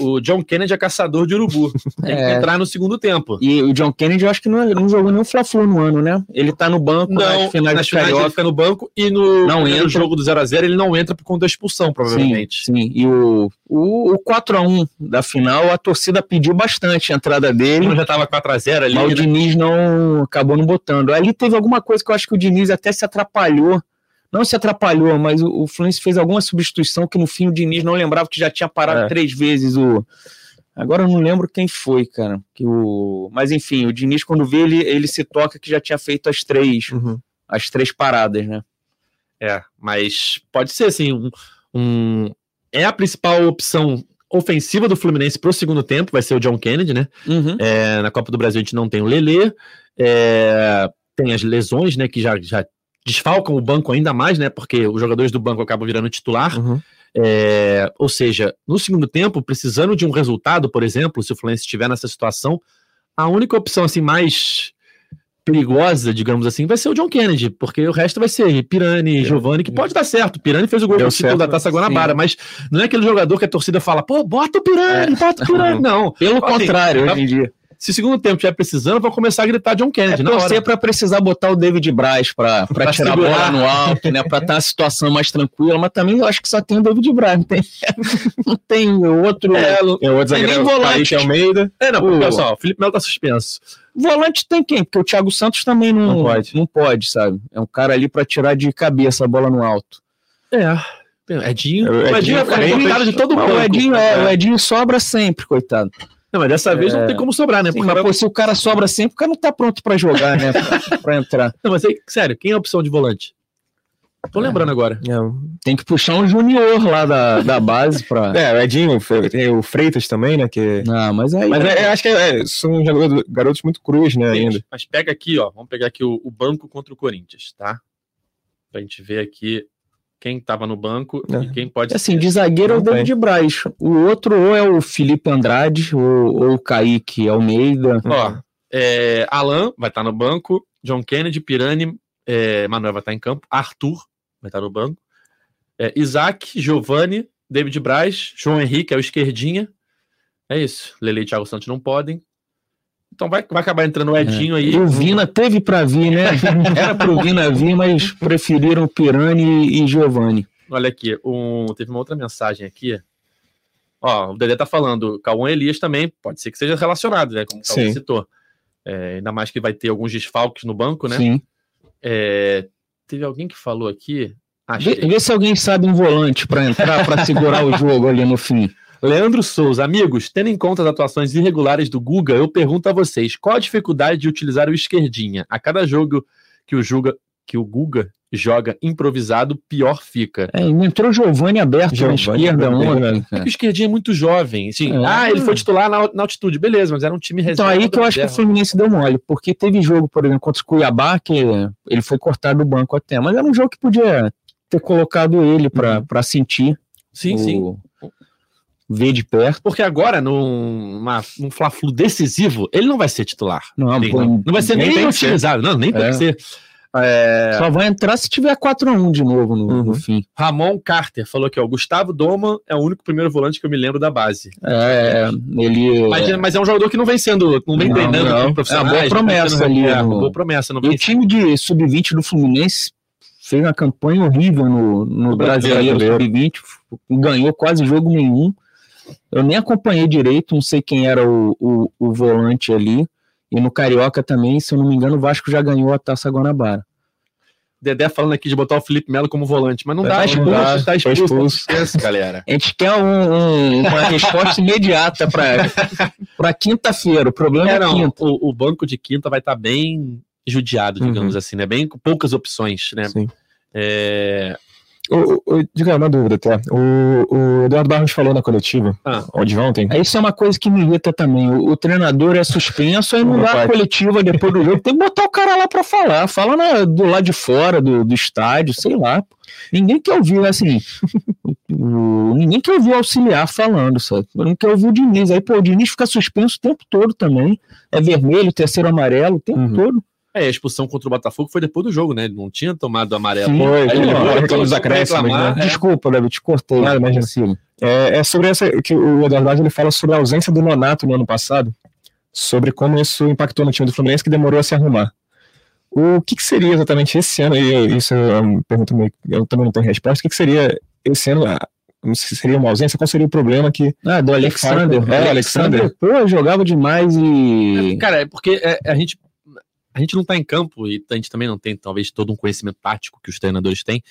O John Kennedy é caçador de urubu. Tem é. que entrar no segundo tempo. E o John Kennedy, eu acho que não, não jogou nenhum Fla-Flu no ano, né? Ele tá no banco, não, finais nas finais ele fica no banco e no, não entra. no jogo do 0x0 ele não entra por conta da expulsão, provavelmente. Sim, sim. e o, o, o 4x1 da final, a torcida pediu bastante a entrada dele. Ele já tava 4x0 ali. Mas né? o Diniz não acabou não botando. Ali teve alguma coisa que eu acho que o Diniz até se atrapalhou não se atrapalhou, mas o, o Fluminense fez alguma substituição que no fim o Diniz não lembrava que já tinha parado é. três vezes o. Agora eu não lembro quem foi, cara. Que o... Mas enfim, o Diniz, quando vê, ele, ele se toca que já tinha feito as três, uhum. as três paradas, né? É, mas pode ser assim, um, um... é a principal opção ofensiva do Fluminense para o segundo tempo, vai ser o John Kennedy, né? Uhum. É, na Copa do Brasil a gente não tem o Lelê, é, tem as lesões, né, que já, já desfalcam o banco ainda mais, né? Porque os jogadores do banco acabam virando titular. Uhum. É, ou seja, no segundo tempo, precisando de um resultado, por exemplo, se o Fluminense estiver nessa situação, a única opção assim mais perigosa, digamos assim, vai ser o John Kennedy, porque o resto vai ser Pirani, é. Giovanni, que pode dar certo. Pirani fez o gol do título da Taça Guanabara, sim. mas não é aquele jogador que a torcida fala, pô, bota o Pirani, é. bota o Pirani. Não, pelo assim, contrário, hoje em dia. Se o segundo tempo estiver precisando, vão começar a gritar John Kennedy. É torcer para precisar botar o David Braz para tirar a bola no alto, né? Para estar tá a situação mais tranquila, mas também eu acho que só tem o David Braz, não tem, não tem outro. É, é outro tem nem volante. Almeida. É, não, porque, pessoal, o Felipe Melo tá suspenso. Volante tem quem? Porque o Thiago Santos também não, não pode, não pode sabe? É um cara ali para tirar de cabeça a bola no alto. É. Edinho, o Edinho, o Edinho é, é, é, de todo mundo. O Edinho, é, o Edinho sobra sempre, coitado. Não, mas dessa vez é... não tem como sobrar, né? Sim, mas pô, se o cara sobra sempre, o cara não tá pronto para jogar, né? pra, pra, entrar. Não, mas aí, sério, quem é a opção de volante? Tô lembrando agora. É, tem que puxar um junior lá da, da base pra. É, o Edinho, tem o Freitas também, né? Que... Não, mas aí. Mas é, é acho que é, são garotos muito cruz, né? Gente, ainda. Mas pega aqui, ó. Vamos pegar aqui o, o banco contra o Corinthians, tá? Pra gente ver aqui quem estava no banco é. e quem pode assim, de zagueiro é o David Braz. O outro ou é o Felipe Andrade ou, ou o Kaique Almeida. Ó, é, Alan vai estar tá no banco, John Kennedy, Pirani, é, Manuel vai estar tá em campo, Arthur vai estar tá no banco, é, Isaac, Giovanni, David Braz, João Henrique é o esquerdinha. É isso. Lele e Thiago Santos não podem. Então vai, vai acabar entrando o Edinho aí. E o Vina teve pra vir, né? Era pro Vina vir, mas preferiram Pirani e Giovanni. Olha aqui, um, teve uma outra mensagem aqui. Ó, o Dedé tá falando, Cauã Elias também pode ser que seja relacionado, né? Como o Cauã citou. É, ainda mais que vai ter alguns desfalques no banco, né? Sim. É, teve alguém que falou aqui. Vê, Achei. vê se alguém sabe um volante pra entrar, pra segurar o jogo ali no fim. Leandro Souza, amigos, tendo em conta as atuações irregulares do Guga, eu pergunto a vocês: qual a dificuldade de utilizar o esquerdinha? A cada jogo que o, Juga, que o Guga joga improvisado, pior fica. É, entrou Giovanni aberto Giovani na esquerda aberto, ontem. né? É que o esquerdinha é muito jovem. Assim, É. Ah, ele foi titular na, na altitude, beleza, mas era um time Então reserva. aí que eu acho que o. Fluminense deu mole, porque teve jogo, por exemplo, contra o Cuiabá, que ele foi cortado do banco até, mas era um jogo que podia ter colocado ele pra, pra sentir Uhum. Sim, o, sim. Ver de perto. Porque agora, num, uma, num Fla-Flu decisivo, ele não vai ser titular. Não, pô, não. Não vai ser nem nem, que ser. utilizado. Não, nem tem É. que ser. É, Só vai entrar se tiver 4x1 de novo no, no Uhum. fim. Ramon Carter falou aqui, ó. Gustavo Doma é o único primeiro volante que eu me lembro da base. É, ele. Mas, mas é um jogador que não vem sendo, não vem Não, treinando não. É uma boa promessa ali É, no- uma boa promessa. Não E o time de sub-20 do Fluminense fez uma campanha horrível no, no Brasileiro Brasileiro. Sub-20, ganhou quase jogo nenhum. Eu nem acompanhei direito, não sei quem era o, o, o volante ali. E no Carioca também, se eu não me engano, o Vasco já ganhou a Taça Guanabara. Dedé falando aqui de botar o Felipe Melo como volante, mas não Tá dá, expulso, não dá, tá tá expulso, expulso. tá expulso, galera. A gente quer um- um- uma resposta imediata para quinta-feira. O problema é, É, não, quinta. o, o banco de quinta vai estar bem judiado, digamos Uhum. assim, né? Bem com poucas opções, né? Sim. É, O, o, diga uma dúvida até. O, o Eduardo Barros falou na coletiva, Ah. onde ontem. Isso é uma coisa que me irrita também. O, o treinador é suspenso, aí não dá a coletiva depois do jogo. Tem que botar o cara lá pra falar. Fala na- do lado de fora do, do estádio, sei lá. Ninguém quer ouvir, assim. o- ninguém quer ouvir o auxiliar falando, sabe? Não quer ouvir o Diniz. Aí, pô, o Diniz fica suspenso o tempo todo também. É vermelho, terceiro amarelo, o tempo Uhum. todo. É, a expulsão contra o Botafogo foi depois do jogo, né? Ele não tinha tomado amarelo. Sim. Foi, Aí que ele voltou acréscimos, né? É. Desculpa, David, te cortei. Nada, imagina. Vacilo. É, é sobre essa que o Eduardo ele fala sobre a ausência do Nonato no ano passado, sobre como isso impactou no time do Fluminense que demorou a se arrumar. O que, que seria exatamente esse ano? E isso é uma pergunta meio, eu também não tenho resposta. O que, que seria esse ano? Não sei se seria uma ausência? Qual seria o problema que Ah, do Alexander. É, o Alexander. Pô, jogava demais e. Cara, é porque é, a gente a gente não tá em campo e a gente também não tem talvez todo um conhecimento tático que os treinadores têm.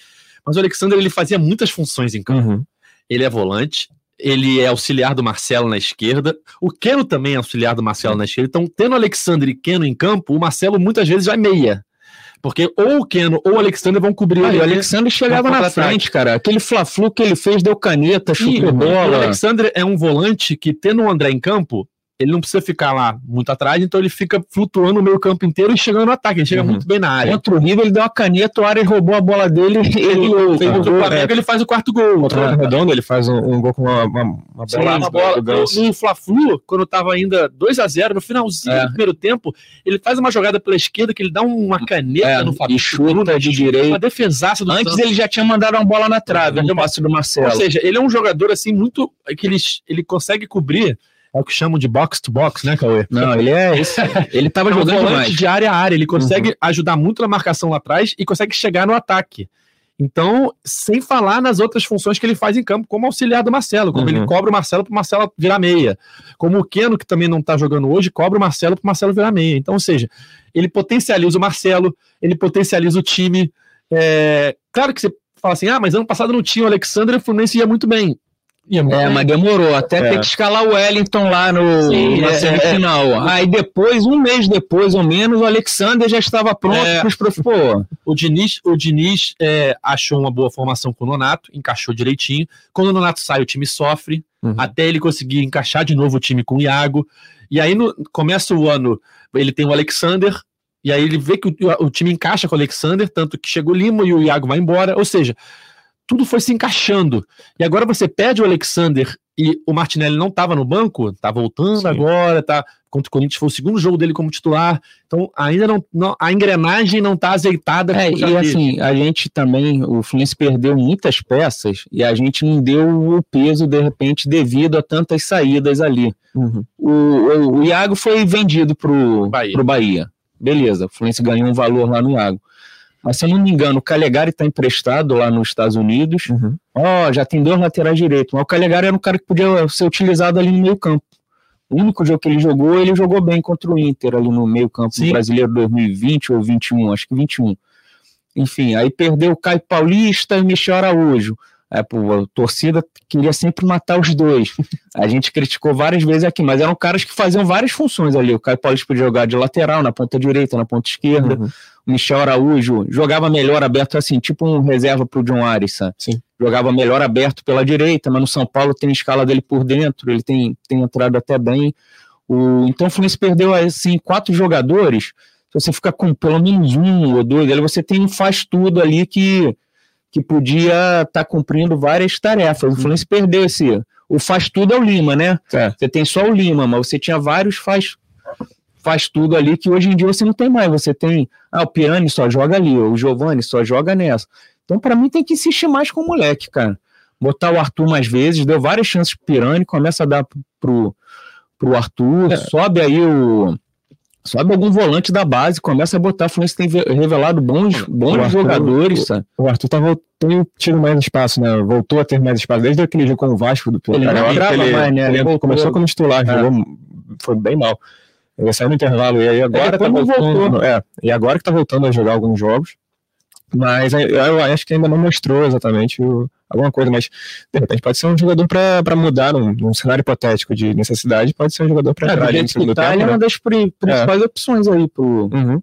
Mas o Alexander ele fazia muitas funções em campo. Uhum. Ele é volante, ele é auxiliar do Marcelo na esquerda. O Keno também é auxiliar do Marcelo na esquerda. Então, tendo Alexander e Keno em campo, o Marcelo muitas vezes vai meia. Porque ou o Keno ou o Alexander vão cobrir Ah, ele. o Alexander chegava na frente, cara. Aquele fla-flu que ele fez, deu caneta, chutou o bola. Alexander é um volante que, tendo o André em campo, ele não precisa ficar lá muito atrás, então ele fica flutuando o meio campo inteiro e chegando no ataque. Ele chega Uhum. muito bem na área. Contra o River, ele deu uma caneta, o Ares roubou a bola dele ele fez o Contra o gol. Flamengo, ele faz o quarto gol. Contra o Ah. Redondo, ele faz um, um gol com uma, uma, uma Sim, bola, uma bola. Ganso. No, no Fla-Flu, quando tava ainda 2 a 0 no finalzinho É. do primeiro tempo, ele faz uma jogada pela esquerda que ele dá uma caneta É, no e Fabrício chuta Bruno, de uma direita. defesaça do Antes Santos. ele já tinha mandado uma bola na trave, no passe do Ou Marcelo. seja, ele é um jogador assim muito que ele, ele consegue cobrir é o que chamam de box to box, né, Cauê? Não, ele é esse. Ele tava É um jogando volante de área a área, ele consegue ajudar muito na marcação lá atrás e consegue chegar no ataque. Então, sem falar nas outras funções que ele faz em campo, como auxiliar do Marcelo, como Uhum. ele cobra o Marcelo para o Marcelo virar meia. Como o Keno, que também não está jogando hoje, cobra o Marcelo para o Marcelo virar meia. Então, ou seja, ele potencializa o Marcelo, ele potencializa o time. É, Claro que você fala assim, ah, mas ano passado não tinha o Alexandre e o Fluminense ia muito bem. É, mas demorou até É. ter que escalar o Wellington lá no, Sim, na é, semifinal. Aí depois, um mês depois ou menos, o Alexander já estava pronto É. pros prof... Pô, O Diniz, o Diniz é, achou uma boa formação com o Nonato, encaixou direitinho. Quando o Nonato sai, o time sofre, Uhum. até ele conseguir encaixar de novo o time com o Iago. E aí no, começa o ano, ele tem o Alexander, e aí ele vê que o, o time encaixa com o Alexander, tanto que chega o Lima e o Iago vai embora. Ou seja, tudo foi se encaixando. E agora você pede o Alexander e o Martinelli não estava no banco, tá voltando Sim. agora, tá. Contra o Corinthians foi o segundo jogo dele como titular. Então ainda não, não- a engrenagem não tá azeitada. É, e assim, a gente também, o Fluminense perdeu muitas peças e a gente não deu o peso, de repente, devido a tantas saídas ali. Uhum. o, o, o Iago foi vendido pro Bahia. pro Bahia. Beleza, o Fluminense ganhou um valor lá no Iago. Mas se eu não me engano, o Calegari está emprestado lá nos Estados Unidos. Uhum. Ó, já tem dois laterais direitos. Mas o Calegari era um cara que podia ser utilizado ali no meio campo. O único jogo que ele jogou, ele jogou bem contra o Inter ali no meio campo Sim. do Brasileiro 2020 ou 21, acho que 21. Enfim, aí perdeu o Caio Paulista e o Michel Araújo. É, a torcida queria sempre matar os dois. A gente criticou várias vezes aqui, mas eram caras que faziam várias funções ali. O Caio Paulista podia jogar de lateral, na ponta direita, na ponta esquerda. Uhum. O Michel Araújo jogava melhor aberto assim, tipo um reserva pro John Aris, sabe? Sim. Jogava melhor aberto pela direita, mas no São Paulo tem escala dele por dentro, ele tem, tem entrado até bem. O, então o Fluminense perdeu assim quatro jogadores. Se você fica com pelo menos um ou dois, ali você tem um faz tudo ali que, que podia estar cumprindo várias tarefas. O Fluminense perdeu esse. O faz tudo é o Lima, né? É. Você tem só o Lima, mas você tinha vários faz faz tudo ali que hoje em dia você não tem mais. Você tem, ah, o Pirani só joga ali, o Giovani só joga nessa. Então, para mim, tem que insistir mais com o moleque, cara. Botar o Arthur mais vezes, deu várias chances pro Pirani, começa a dar pro, pro Arthur, É. sobe aí o. Sobe algum volante da base, começa a botar. O Fluminense tem ve- revelado bons, bons Arthur- jogadores, sabe? O Arthur tá vol- tem tido mais espaço, né? Voltou a ter mais espaço. Desde aquele jogo com o Vasco do Ele não Carioca, entrava ele, mais, né? ele Ele começou como titular, É. jogou, foi bem mal. Ele saiu no intervalo e aí agora tá depois não voltando. voltou. É, e agora que tá voltando a jogar alguns jogos. Mas eu acho que ainda não mostrou exatamente o- alguma coisa, mas de repente pode ser um jogador para mudar num, num cenário hipotético de necessidade, pode ser um jogador para É, entrar ali no segundo tá, ele é tempo. uma né? das pri- principais opções aí pro. Uhum.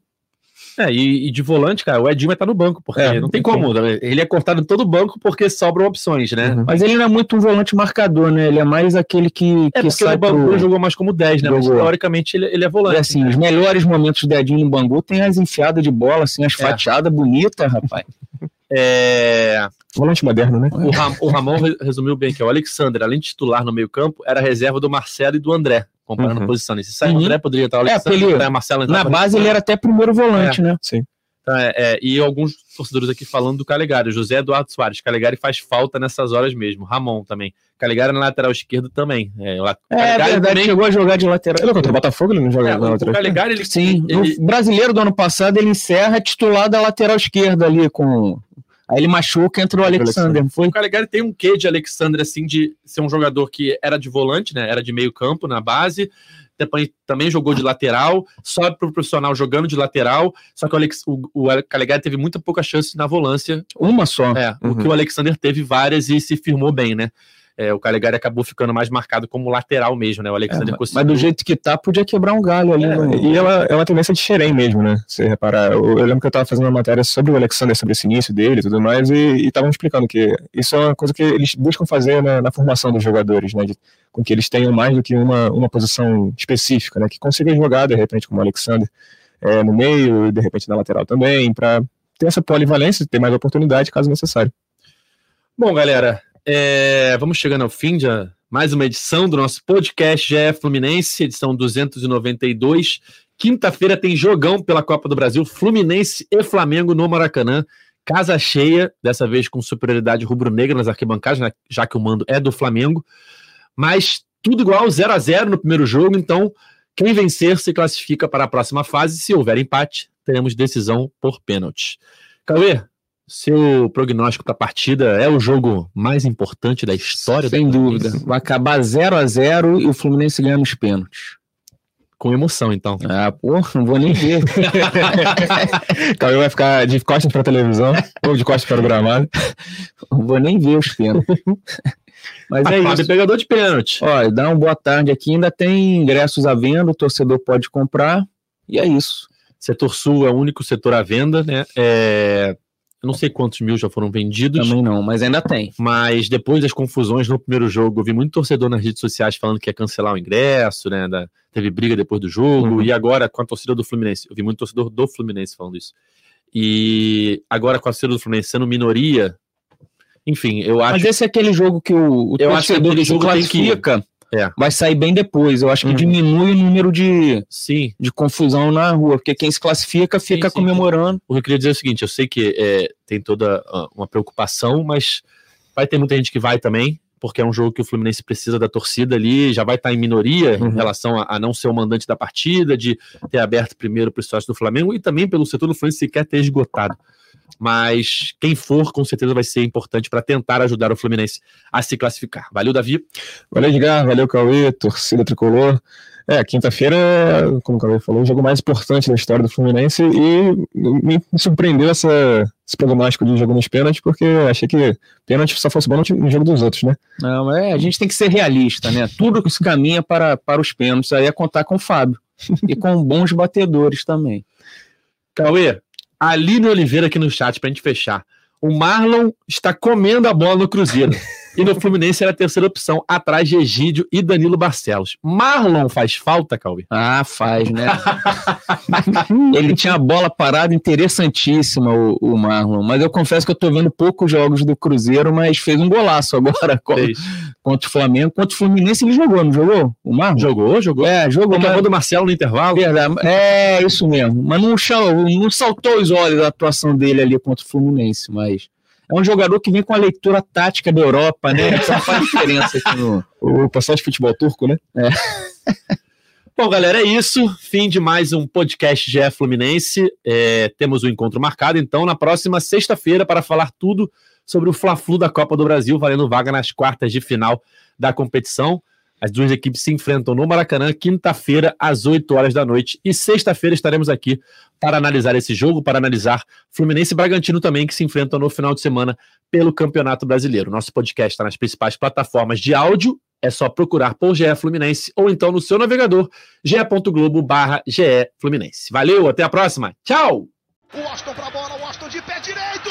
É, e, e de volante, cara, o Edinho vai estar no banco, porque É, não tem como. Ele é cortado em todo banco porque sobram opções, né? Uhum. Mas ele não é muito um volante marcador, né? Ele é mais aquele que, É que porque sai o Bangu pro... jogou mais como 10, né? Mas teoricamente ele, ele é E, volante. assim, os melhores momentos do Edinho no Bangu tem as enfiadas de bola, assim, as É. fatiadas bonitas, rapaz. É, Volante moderno, né? o, Ram- o Ramon re- resumiu bem que o Alexander, além de titular no meio-campo, era reserva do Marcelo e do André, comparando Uhum. posição. E se sai Uhum. André, poderia estar o É, ele- André, Marcelo Na base ele era até primeiro volante, né? Sim. Então, é, é, e alguns torcedores aqui falando do Calegari. José Eduardo Soares. Calegari faz falta nessas horas mesmo. Ramon também. Calegari na lateral esquerda também. É, la- É, verdade, também- chegou a jogar de lateral. Ele contra o Botafogo, ele não joga É, na o, outra. o Calegari, ele, Sim, ele- no brasileiro do ano passado ele encerra titular da lateral esquerda ali com... Aí ele machuca, entra o Alexander, não foi? o Calegari tem um quê de Alexandre, assim, de ser um jogador que era de volante, né? Era de meio campo na base. Depois também jogou de lateral, sobe pro profissional jogando de lateral. Só que o, Alex, o, o Calegari teve muita pouca chance na volância. Uma só. É, o Uhum. que o Alexander teve várias e se firmou bem, né? É, o Calegari acabou ficando mais marcado como lateral mesmo, né? O Alexander É, conseguiu. mas do jeito que tá, podia quebrar um galho ali. É, no- E ela é uma tendência de Xerém mesmo, né? Se reparar, eu, eu lembro que eu tava fazendo uma matéria sobre o Alexander, sobre esse início dele e tudo mais, e estavam explicando que isso é uma coisa que eles buscam fazer na, na formação dos jogadores, né? De- com que eles tenham mais do que uma, uma posição específica, né? Que consigam jogar, de repente, como o Alexander, é, no meio, e de repente na lateral também, para ter essa polivalência, ter mais oportunidade caso necessário. Bom, galera, é, vamos chegando ao fim de mais uma edição do nosso podcast GE Fluminense, edição 292. Quinta-feira tem jogão pela Copa do Brasil, Fluminense e Flamengo no Maracanã. Casa cheia, dessa vez com superioridade rubro-negra nas arquibancadas, né, já que o mando é do Flamengo. Mas tudo igual, 0 a 0 no primeiro jogo, então quem vencer se classifica para a próxima fase. Se houver empate, teremos decisão por pênalti. Cauê, seu prognóstico para a partida é o jogo mais importante da história Sem dúvida. Vai acabar 0 a 0 e o Fluminense ganha nos pênaltis. Com emoção, então. Ah, pô, não vou nem ver. Cauê vai ficar de costas para a televisão, ou de costas para o gramado. não vou nem ver os pênaltis. Mas é Fábio isso. pegador de pênalti. Olha, dá uma boa tarde aqui. Ainda tem ingressos à venda, o torcedor pode comprar. E é isso. Setor Sul é o único setor à venda, né? É, Eu não sei quantos mil já foram vendidos. Também não, mas ainda tem. Mas depois das confusões no primeiro jogo, eu vi muito torcedor nas redes sociais falando que ia cancelar o ingresso, né? da- teve briga depois do jogo. Uhum. E agora com a torcida do Fluminense. Eu vi muito torcedor do Fluminense falando isso. E agora com a torcida do Fluminense sendo minoria. Enfim, eu acho. Mas esse é aquele jogo que o, o Eu acho torcedor aquele que se jogo tem que. É. vai sair bem depois. Eu acho que Uhum. diminui o número de, Sim, de confusão na rua, porque quem se classifica fica sim, comemorando. o que eu queria dizer é o seguinte: eu sei que é, tem toda ah, uma preocupação, mas vai ter muita gente que vai também. porque é um jogo que o Fluminense precisa da torcida ali, já vai estar em minoria Uhum. em relação a, a não ser o mandante da partida, de ter aberto primeiro para os sócios do Flamengo e também pelo setor do Fluminense sequer ter esgotado. Mas quem for, com certeza vai ser importante para tentar ajudar o Fluminense a se classificar. Valeu, Davi. Valeu, Edgar, valeu, Cauê, torcida tricolor. É, quinta-feira, como o Cauê falou, o jogo mais importante da história do Fluminense e me surpreendeu essa, esse prognóstico de jogo nos pênaltis, porque achei que pênalti só fosse bom no, no jogo dos outros, né? Não, é, a gente tem que ser realista, né? Tudo que se caminha para, para os pênaltis aí é contar com o Fábio. e com bons batedores também. Cauê, Aline Oliveira aqui no chat pra gente fechar. O Marlon está comendo a bola no Cruzeiro. e no Fluminense era a terceira opção, atrás de Egídio e Danilo Barcelos. Marlon faz falta, Cauê? Ah, faz, né? Ele tinha a bola parada interessantíssima, o, o Marlon. Mas eu confesso que eu tô vendo poucos jogos do Cruzeiro, mas fez um golaço agora Fez. Contra o Flamengo. Contra o Fluminense ele jogou, não jogou? O Marlon? Jogou, jogou. É, jogou. Reclamou mas- do Marcelo no intervalo. Verdade. É, isso mesmo. Mas não, não saltou os olhos a atuação dele ali contra o Fluminense, mas é um jogador que vem com a leitura tática da Europa, né? Isso faz diferença aqui no. O pessoal de futebol turco, né? Bom, galera, é isso. Fim de mais um podcast GE Fluminense. É, temos o encontro marcado, então, na próxima sexta-feira, para falar tudo sobre o Fla-Flu da Copa do Brasil, valendo vaga nas quartas de final da competição. As duas equipes se enfrentam no Maracanã, quinta-feira, às 8 horas da noite. E sexta-feira estaremos aqui para analisar esse jogo, para analisar Fluminense e Bragantino também, que se enfrentam no final de semana pelo Campeonato Brasileiro. Nosso podcast está nas principais plataformas de áudio. É só procurar por GE Fluminense ou então no seu navegador ge.globo barra Fluminense. Valeu, até a próxima. Tchau! O Austin pra bola, o Austin de pé direito.